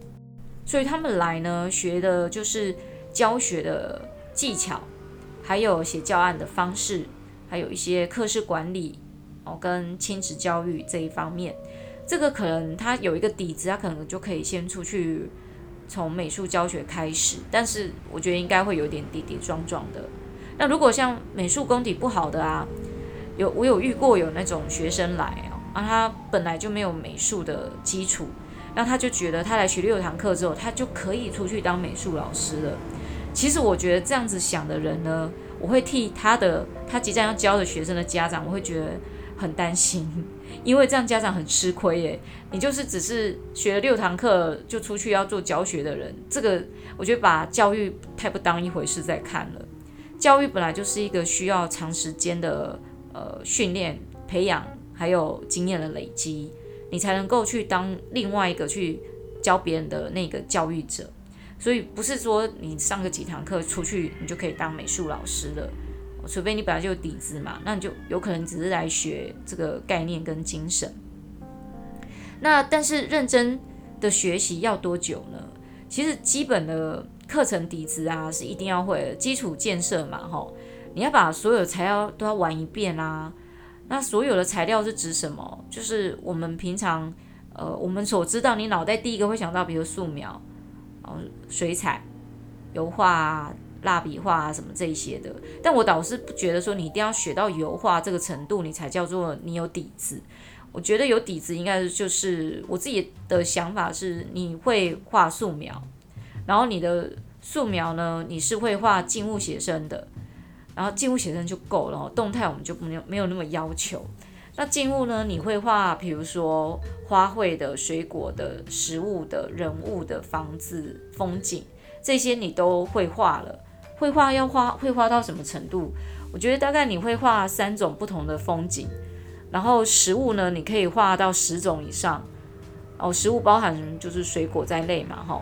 所以他们来呢，学的就是教学的技巧，还有写教案的方式，还有一些课室管理哦，跟亲子教育这一方面。这个可能他有一个底子，他可能就可以先出去从美术教学开始，但是我觉得应该会有点跌跌撞撞的。那如果像美术功底不好的啊，有我有遇过有那种学生来哦，啊，他本来就没有美术的基础，那他就觉得他来学六堂课之后，他就可以出去当美术老师了。其实我觉得这样子想的人呢，我会替他的他即将要教的学生的家长，我会觉得很担心。因为这样家长很吃亏耶，你就是只是学了六堂课就出去要做教学的人，这个我觉得把教育太不当一回事在看了。教育本来就是一个需要长时间的呃训练、培养，还有经验的累积，你才能够去当另外一个去教别人的那个教育者。所以不是说你上个几堂课出去你就可以当美术老师了。除非你本来就有底子嘛，那你就有可能只是来学这个概念跟精神。那但是认真的学习要多久呢？其实基本的课程底子啊是一定要会的，基础建设嘛，吼，你要把所有材料都要玩一遍啦、那所有的材料是指什么？就是我们平常呃我们所知道，你脑袋第一个会想到，比如素描、哦水彩、油画。蜡笔画啊，什么这一些的，但我倒是不觉得说你一定要学到油画这个程度，你才叫做你有底子。我觉得有底子应该就是我自己的想法是，你会画素描，然后你的素描呢，你是会画静物写生的，然后静物写生就够了，动态我们就没有没有那么要求。那静物呢，你会画，比如说花卉的、水果的、食物的、人物的、房子、风景这些你都会画了。绘画要画，会画到什么程度？我觉得大概你会画三种不同的风景，然后食物呢，你可以画到十种以上。哦，食物包含就是水果在内嘛，哈。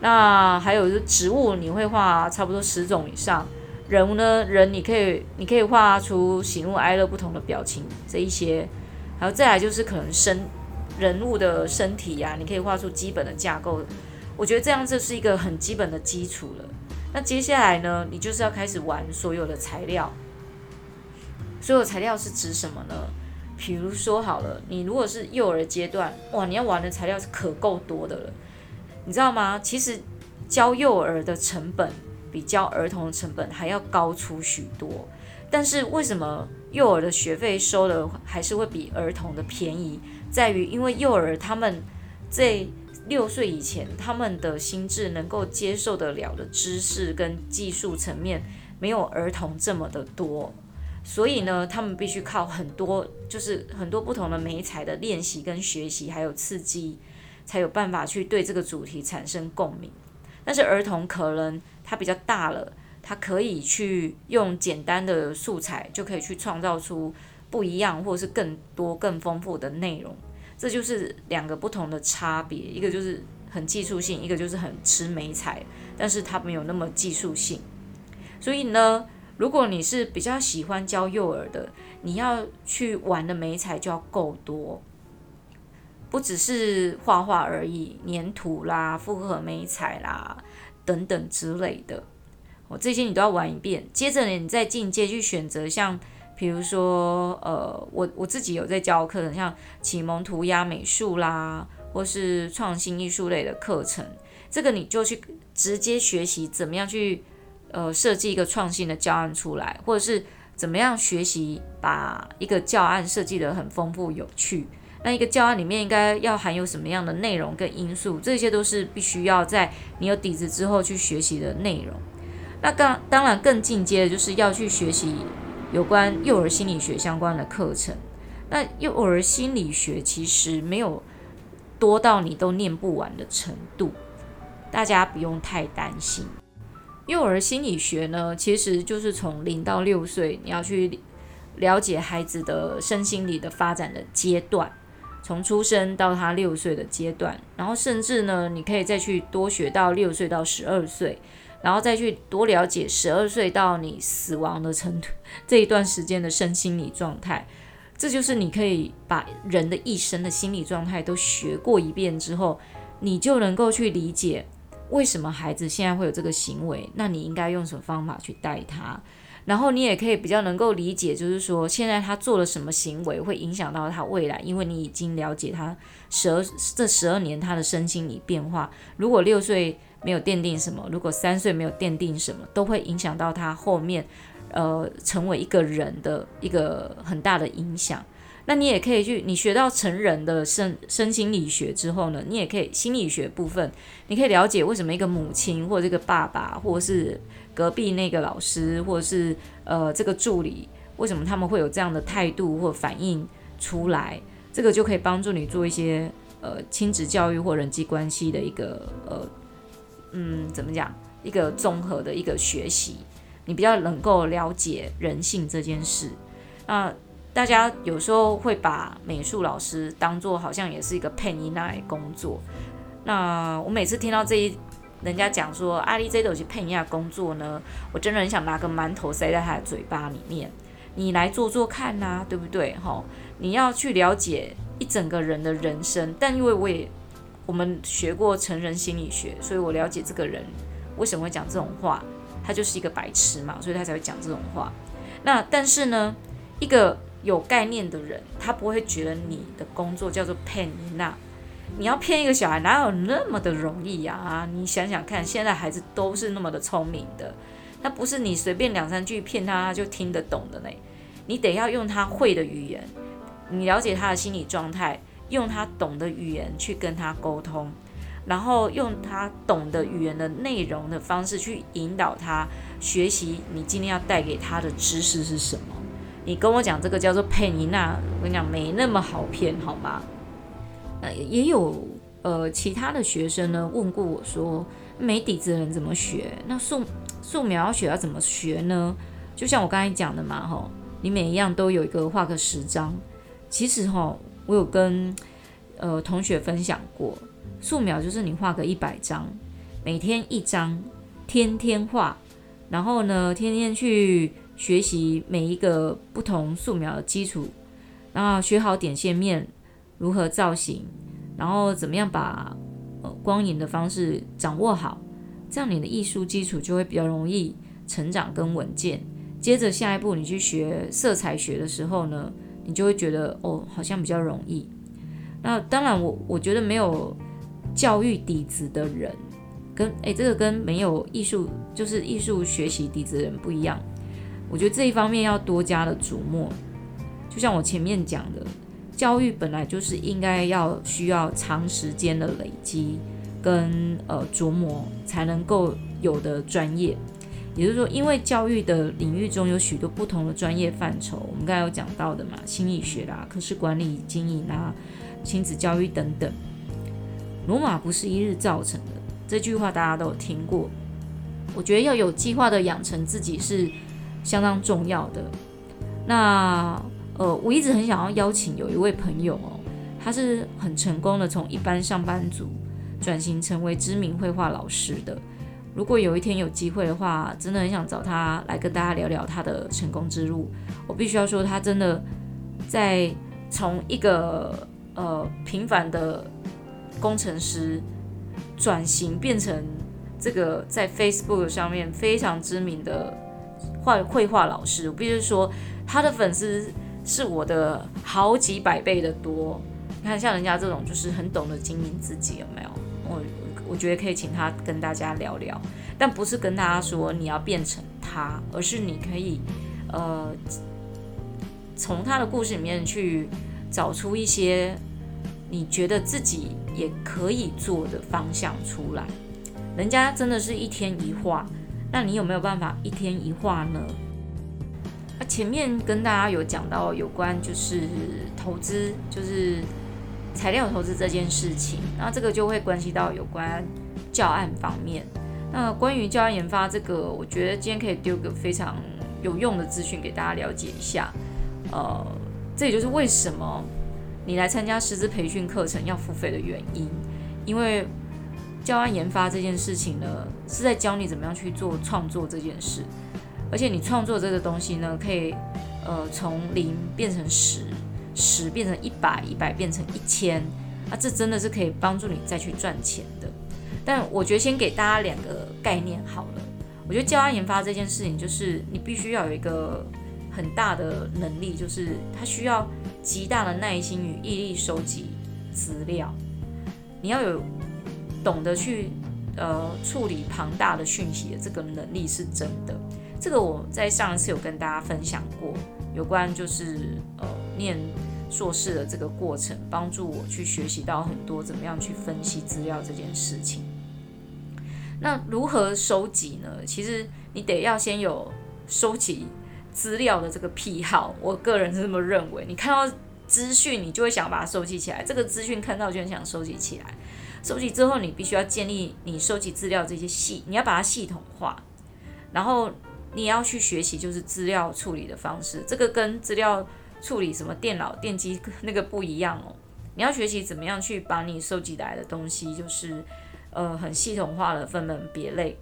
那还有就是植物，你会画差不多十种以上。人物呢，人你可以你可以画出喜怒哀乐不同的表情这一些。还有再来就是可能身人物的身体呀、你可以画出基本的架构。我觉得这样这是一个很基本的基础了。那接下来呢，你就是要开始玩所有的材料。所有材料是指什么呢？比如说好了，你如果是幼儿阶段，哇，你要玩的材料是可够多的了，你知道吗？其实教幼儿的成本比教儿童的成本还要高出许多。但是为什么幼儿的学费收的还是会比儿童的便宜？在于因为幼儿他们这。六岁以前，他们的心智能够接受得了的知识跟技术层面，没有儿童这么的多，所以呢，他们必须靠很多，就是很多不同的媒材的练习跟学习，还有刺激，才有办法去对这个主题产生共鸣。但是儿童可能它比较大了，他可以去用简单的素材，就可以去创造出不一样或是更多更丰富的内容。这就是两个不同的差别，一个就是很技术性，一个就是很吃媒材，但是它没有那么技术性。所以呢，如果你是比较喜欢教幼儿的，你要去玩的媒材就要够多，不只是画画而已，粘土啦、复合媒材啦等等之类的，我这些你都要玩一遍。接着呢，你再进阶去选择像。比如说，呃，我我自己有在教课程，像启蒙涂鸦美术啦，或是创新艺术类的课程，这个你就去直接学习怎么样去，呃，设计一个创新的教案出来，或者是怎么样学习把一个教案设计得很丰富有趣。那一个教案里面应该要含有什么样的内容跟因素，这些都是必须要在你有底子之后去学习的内容。那当当然更进阶的就是要去学习。有关幼儿心理学相关的课程，那幼儿心理学其实没有多到你都念不完的程度，大家不用太担心。幼儿心理学呢，其实就是从零到六岁，你要去了解孩子的身心理的发展的阶段，从出生到他六岁的阶段，然后甚至呢，你可以再去多学到六岁到十二岁，然后再去多了解十二岁到你死亡的程度 <laughs> 这一段时间的身心理状态。这就是你可以把人的一生的心理状态都学过一遍之后，你就能够去理解为什么孩子现在会有这个行为，那你应该用什么方法去带他，然后你也可以比较能够理解，就是说现在他做了什么行为会影响到他未来，因为你已经了解他十二这十二年他的身心理变化。如果六岁没有奠定什么，如果三岁没有奠定什么，都会影响到他后面。呃，成为一个人的一个很大的影响。那你也可以去，你学到成人的身身心理学之后呢，你也可以心理学部分，你可以了解为什么一个母亲或者这个爸爸，或是隔壁那个老师，或者是呃这个助理，为什么他们会有这样的态度或反应出来？这个就可以帮助你做一些呃亲子教育或人际关系的一个呃嗯怎么讲一个综合的一个学习。你比较能够了解人性这件事，那大家有时候会把美术老师当做好像也是一个配音那来工作。那我每次听到这一人家讲说阿丽这都是配音那工作呢，我真的很想拿个馒头塞在他的嘴巴里面。你来做做看呐、对不对？哈，你要去了解一整个人的人生，但因为我也我们学过成人心理学，所以我了解这个人为什么会讲这种话。他就是一个白痴嘛，所以他才会讲这种话。那但是呢，一个有概念的人，他不会觉得你的工作叫做骗你那。你要骗一个小孩，哪有那么的容易呀？啊，你想想看，现在孩子都是那么的聪明的，那不是你随便两三句骗他，他就听得懂的呢。你得要用他会的语言，你了解他的心理状态，用他懂的语言去跟他沟通。然后用他懂的语言的内容的方式去引导他学习，你今天要带给他的知识是什么？你跟我讲这个叫做佩妮娜，我跟你讲没那么好骗，好吗？呃，也有呃其他的学生呢问过我说，没底子的人怎么学？那素素描要学要怎么学呢？就像我刚才讲的嘛，吼，你每一样都有一个画个十张。其实吼，我有跟呃同学分享过。素描就是你画个一百张，每天一张，天天画，然后呢，天天去学习每一个不同素描的基础，然后学好点线面如何造型，然后怎么样把呃光影的方式掌握好，这样你的艺术基础就会比较容易成长跟稳健。接着下一步你去学色彩学的时候呢，你就会觉得哦，好像比较容易。那当然我，我我觉得没有。教育底子的人，跟诶，这个跟没有艺术就是艺术学习底子的人不一样。我觉得这一方面要多加的琢磨。就像我前面讲的，教育本来就是应该要需要长时间的累积跟呃琢磨才能够有的专业。也就是说，因为教育的领域中有许多不同的专业范畴，我们刚才有讲到的嘛，心理学啦、可视管理、经营啦、亲子教育等等。罗马不是一日造成的，这句话大家都有听过。我觉得要有计划的养成自己是相当重要的。那呃，我一直很想要邀请有一位朋友哦，他是很成功的从一般上班族转型成为知名绘画老师的。如果有一天有机会的话，真的很想找他来跟大家聊聊他的成功之路。我必须要说，他真的在从一个呃平凡的。工程师转型变成这个在 Facebook 上面非常知名的画绘画老师，我必须说他的粉丝是我的好几百倍的多。你看，像人家这种就是很懂得经营自己，有没有？我我觉得可以请他跟大家聊聊，但不是跟大家说你要变成他，而是你可以呃从他的故事里面去找出一些你觉得自己。也可以做的方向出来，人家真的是一天一画，那你有没有办法一天一画呢？那前面跟大家有讲到有关就是投资，就是材料投资这件事情，那这个就会关系到有关教案方面。那关于教案研发这个，我觉得今天可以丢个非常有用的资讯给大家了解一下。呃，这也就是为什么你来参加师资培训课程要付费的原因，因为教案研发这件事情呢，是在教你怎么样去做创作这件事，而且你创作这个东西呢，可以呃从零变成十。十变成一百，一百变成一千，啊，这真的是可以帮助你再去赚钱的。但我觉得先给大家两个概念好了。我觉得教案研发这件事情，就是你必须要有一个很大的能力，就是它需要极大的耐心与毅力收集资料。你要有懂得去呃处理庞大的讯息的这个能力是真的。这个我在上一次有跟大家分享过，有关就是呃念硕士的这个过程，帮助我去学习到很多怎么样去分析资料这件事情。那如何收集呢？其实你得要先有收集资料的这个癖好，我个人是这么认为。你看到资讯，你就会想把它收集起来。这个资讯看到就很想收集起来。收集之后，你必须要建立你收集资料这些系，你要把它系统化，然后。你要去学习就是资料处理的方式，这个跟资料处理什么电脑、电机那个不一样哦。你要学习怎么样去把你收集来的东西，就是呃很系统化的分门别类，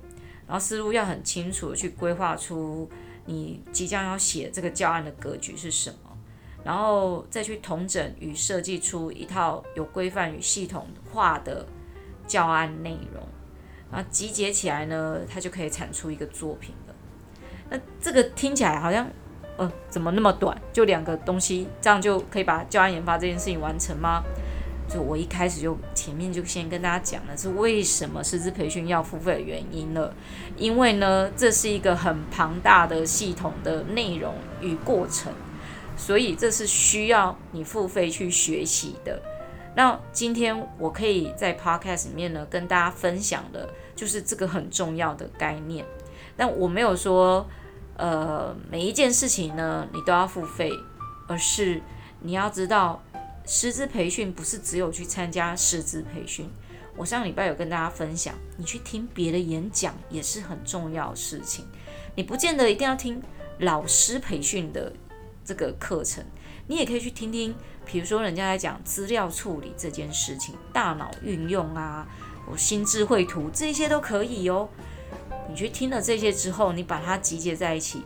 然后思路要很清楚的去规划出你即将要写这个教案的格局是什么，然后再去统整与设计出一套有规范与系统化的教案内容，然后集结起来呢，它就可以产出一个作品。那这个听起来好像，呃，怎么那么短？就两个东西，这样就可以把教案研发这件事情完成吗？就我一开始就前面就先跟大家讲了，是为什么师资培训要付费的原因了。因为呢，这是一个很庞大的系统的内容与过程，所以这是需要你付费去学习的。那今天我可以在 Podcast 里面呢跟大家分享的，就是这个很重要的概念。但我没有说。呃，每一件事情呢，你都要付费，而是你要知道，师资培训不是只有去参加师资培训。我上礼拜有跟大家分享，你去听别的演讲也是很重要的事情。你不见得一定要听老师培训的这个课程，你也可以去听听，比如说人家在讲资料处理这件事情，大脑运用啊，我心智绘图这些都可以哦。你去听了这些之后，你把它集结在一起，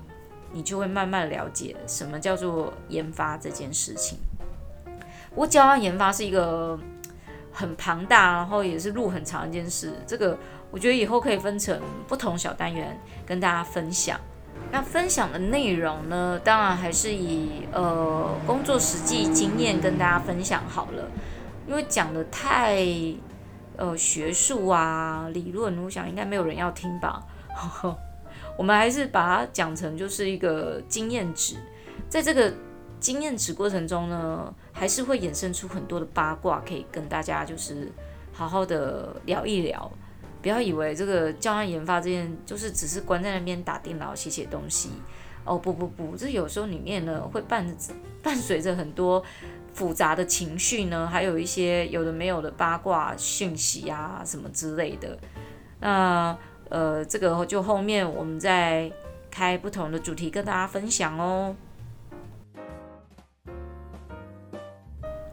你就会慢慢了解什么叫做研发这件事情。我教案研发是一个很庞大，然后也是路很长一件事。这个我觉得以后可以分成不同小单元跟大家分享。那分享的内容呢，当然还是以呃工作实际经验跟大家分享好了，因为讲得太呃学术啊理论，我想应该没有人要听吧。<laughs> 我们还是把它讲成就是一个经验值，在这个经验值过程中呢，还是会衍生出很多的八卦，可以跟大家就是好好的聊一聊。不要以为这个教案研发这件就是只是关在那边打电脑写写东西哦，不不不，这有时候里面呢会伴伴随着很多复杂的情绪呢，还有一些有的没有的八卦讯息啊什么之类的，那。呃这个就后面我们再开不同的主题跟大家分享哦。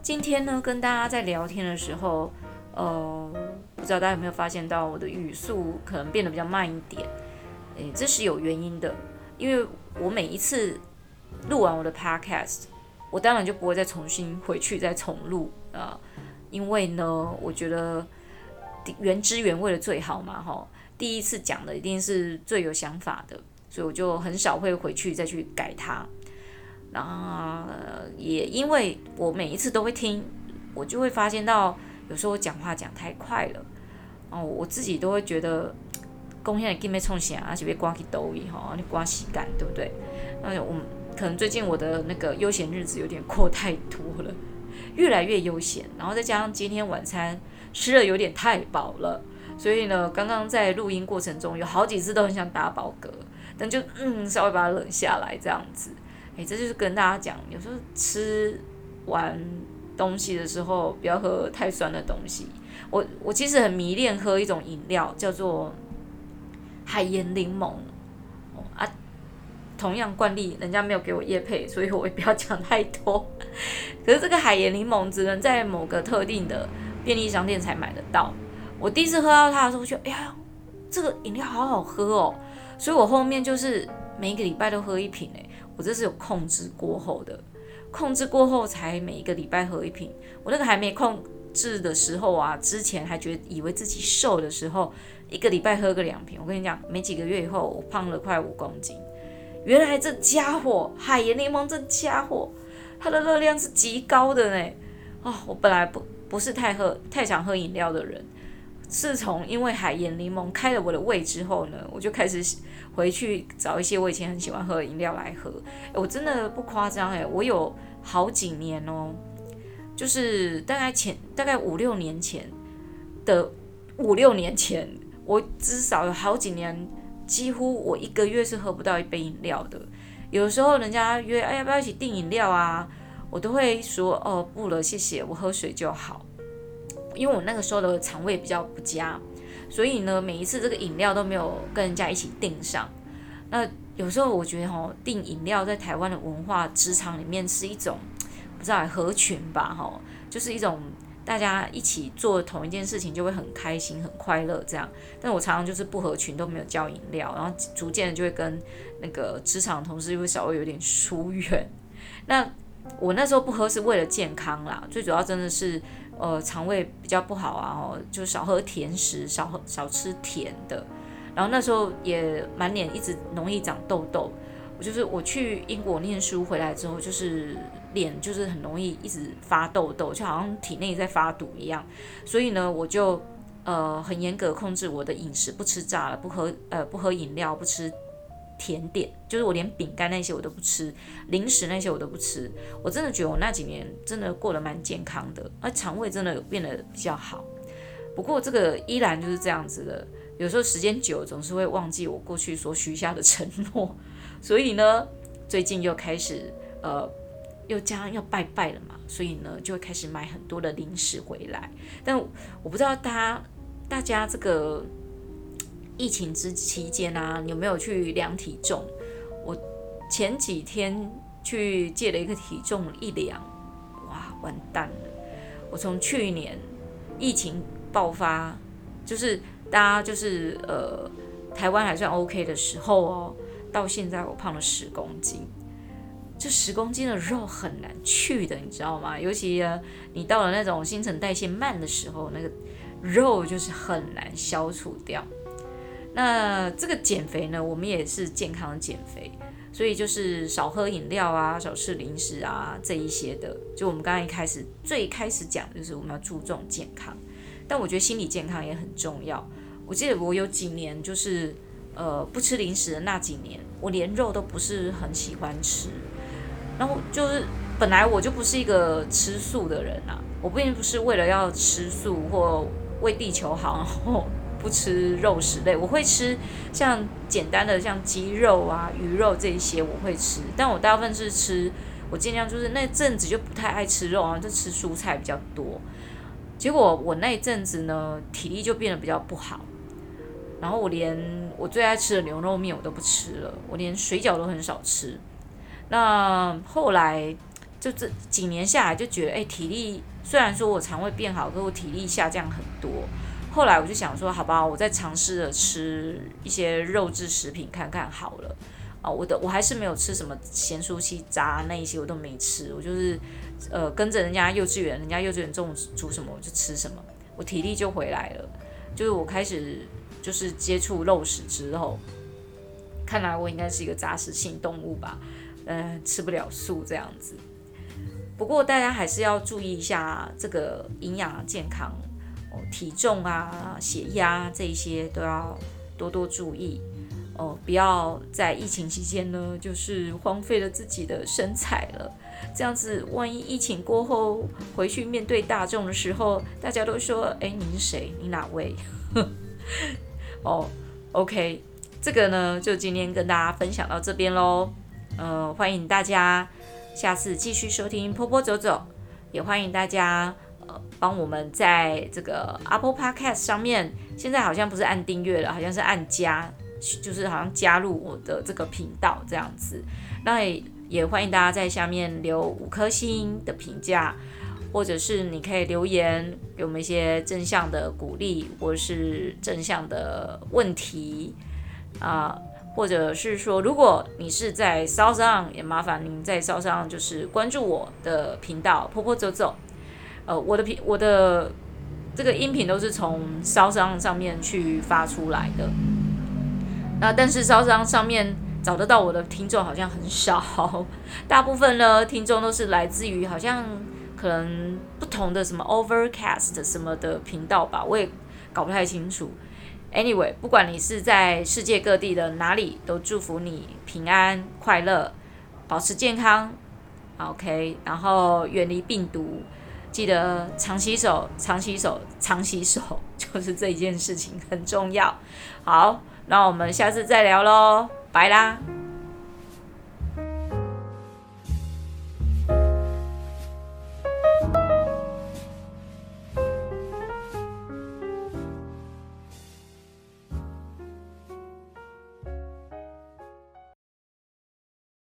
今天呢，跟大家在聊天的时候，呃，不知道大家有没有发现到我的语速可能变得比较慢一点？诶，这是有原因的，因为我每一次录完我的 podcast，我当然就不会再重新回去再重录啊，因为呢，我觉得原汁原味的最好嘛，哈。第一次讲的一定是最有想法的，所以我就很少会回去再去改它。然后也因为我每一次都会听，我就会发现到有时候我讲话讲太快了，哦，我自己都会觉得贡献的给没冲起来，而且被刮起抖音哈，你刮洗感对不对？那我可能最近我的那个悠闲日子有点过太多了，越来越悠闲，然后再加上今天晚餐吃的有点太饱了。所以呢，刚刚在录音过程中有好几次都很想打饱嗝，但就嗯稍微把它冷下来这样子。诶，这就是跟大家讲，有时候吃完东西的时候，不要喝太酸的东西。我我其实很迷恋喝一种饮料，叫做海盐柠檬。啊，同样惯例，人家没有给我业配，所以我也不要讲太多。<laughs> 可是这个海盐柠檬只能在某个特定的便利商店才买得到。我第一次喝到它的时候，我就哎呀，这个饮料好好喝哦。所以我后面就是每一个礼拜都喝一瓶哎，我这是有控制过后的，控制过后才每一个礼拜喝一瓶。我那个还没控制的时候啊，之前还觉得以为自己瘦的时候，一个礼拜喝个两瓶。我跟你讲，没几个月以后，我胖了快五公斤。原来这家伙海盐柠檬这家伙，它的热量是极高的呢。啊、哦，我本来不不是太喝太想喝饮料的人。自从因为海盐柠檬开了我的胃之后呢，我就开始回去找一些我以前很喜欢喝的饮料来喝。我真的不夸张诶，我有好几年哦，就是大概前大概五六年前的五六年前，我至少有好几年，几乎我一个月是喝不到一杯饮料的。有时候人家约，哎，要不要一起订饮料啊？我都会说，哦，不了，谢谢，我喝水就好。因为我那个时候的肠胃比较不佳，所以呢，每一次这个饮料都没有跟人家一起订上。那有时候我觉得哈，订饮料在台湾的文化职场里面是一种不知道合群吧哈，就是一种大家一起做同一件事情就会很开心很快乐这样。但我常常就是不合群都没有叫饮料，然后逐渐的就会跟那个职场同事就会稍微有点疏远。那我那时候不喝是为了健康啦，最主要真的是。呃，肠胃比较不好啊，哦，就少喝甜食，少喝少吃甜的。然后那时候也满脸一直容易长痘痘。我就是我去英国念书回来之后，就是脸就是很容易一直发痘痘，就好像体内在发毒一样。所以呢，我就呃很严格控制我的饮食，不吃炸了，不喝呃不喝饮料，不吃。甜点就是我连饼干那些我都不吃，零食那些我都不吃。我真的觉得我那几年真的过得蛮健康的，而肠胃真的变得比较好。不过这个依然就是这样子的，有时候时间久总是会忘记我过去所许下的承诺。所以呢，最近又开始呃又将要拜拜了嘛，所以呢就会开始买很多的零食回来。但我不知道大家大家这个。疫情之期间啊，有没有去量体重？我前几天去借了一个体重一量，哇，完蛋了！我从去年疫情爆发，就是大家就是呃台湾还算 OK 的时候哦，到现在我胖了十公斤。这十公斤的肉很难去的，你知道吗？尤其你到了那种新陈代谢慢的时候，那个肉就是很难消除掉。那这个减肥呢，我们也是健康减肥，所以就是少喝饮料啊，少吃零食啊，这一些的。就我们刚刚一开始最开始讲，就是我们要注重健康，但我觉得心理健康也很重要。我记得我有几年就是呃不吃零食的那几年，我连肉都不是很喜欢吃，然后就是本来我就不是一个吃素的人啊，我并不是为了要吃素或为地球好，不吃肉食类，我会吃像简单的像鸡肉啊、鱼肉这一些，我会吃。但我大部分是吃，我尽量就是那阵子就不太爱吃肉啊，就吃蔬菜比较多。结果我那阵子呢，体力就变得比较不好。然后我连我最爱吃的牛肉面我都不吃了，我连水饺都很少吃。那后来就这几年下来，就觉得哎，体力虽然说我肠胃变好，可我体力下降很多。后来我就想说，好吧，我再尝试着吃一些肉质食品看看好了。啊，我的我还是没有吃什么咸酥鸡炸那一些，我都没吃。我就是呃跟着人家幼稚园，人家幼稚园中午煮什么我就吃什么，我体力就回来了。就是我开始就是接触肉食之后，看来我应该是一个杂食性动物吧，嗯、吃不了素这样子。不过大家还是要注意一下这个营养健康。体重啊、血压这些都要多多注意哦，不要在疫情期间呢，就是荒废了自己的身材了。这样子，万一疫情过后回去面对大众的时候，大家都说：“哎，你是谁？你哪位？” <laughs> 哦，OK，这个呢，就今天跟大家分享到这边喽。呃，欢迎大家下次继续收听《波波走走》。也欢迎大家帮我们在这个 Apple Podcast 上面，现在好像不是按订阅了，好像是按加，就是好像加入我的这个频道这样子。那也欢迎大家在下面留五颗星的评价，或者是你可以留言给我们一些正向的鼓励，或是正向的问题啊。或者是说，如果你是在 SoundOn，也麻烦您在 SoundOn 就是关注我的频道“坡坡走走”。呃，我的频我的这个音频都是从烧伤上面去发出来的。那但是烧伤上面找得到我的听众好像很少，大部分呢听众都是来自于好像可能不同的什么 Overcast 什么的频道吧，我也搞不太清楚。Anyway，不管你是在世界各地的哪里，都祝福你平安快乐，保持健康，OK，然后远离病毒，记得常洗手，常洗手，常洗手，就是这一件事情很重要。好，那我们下次再聊喽，拜啦。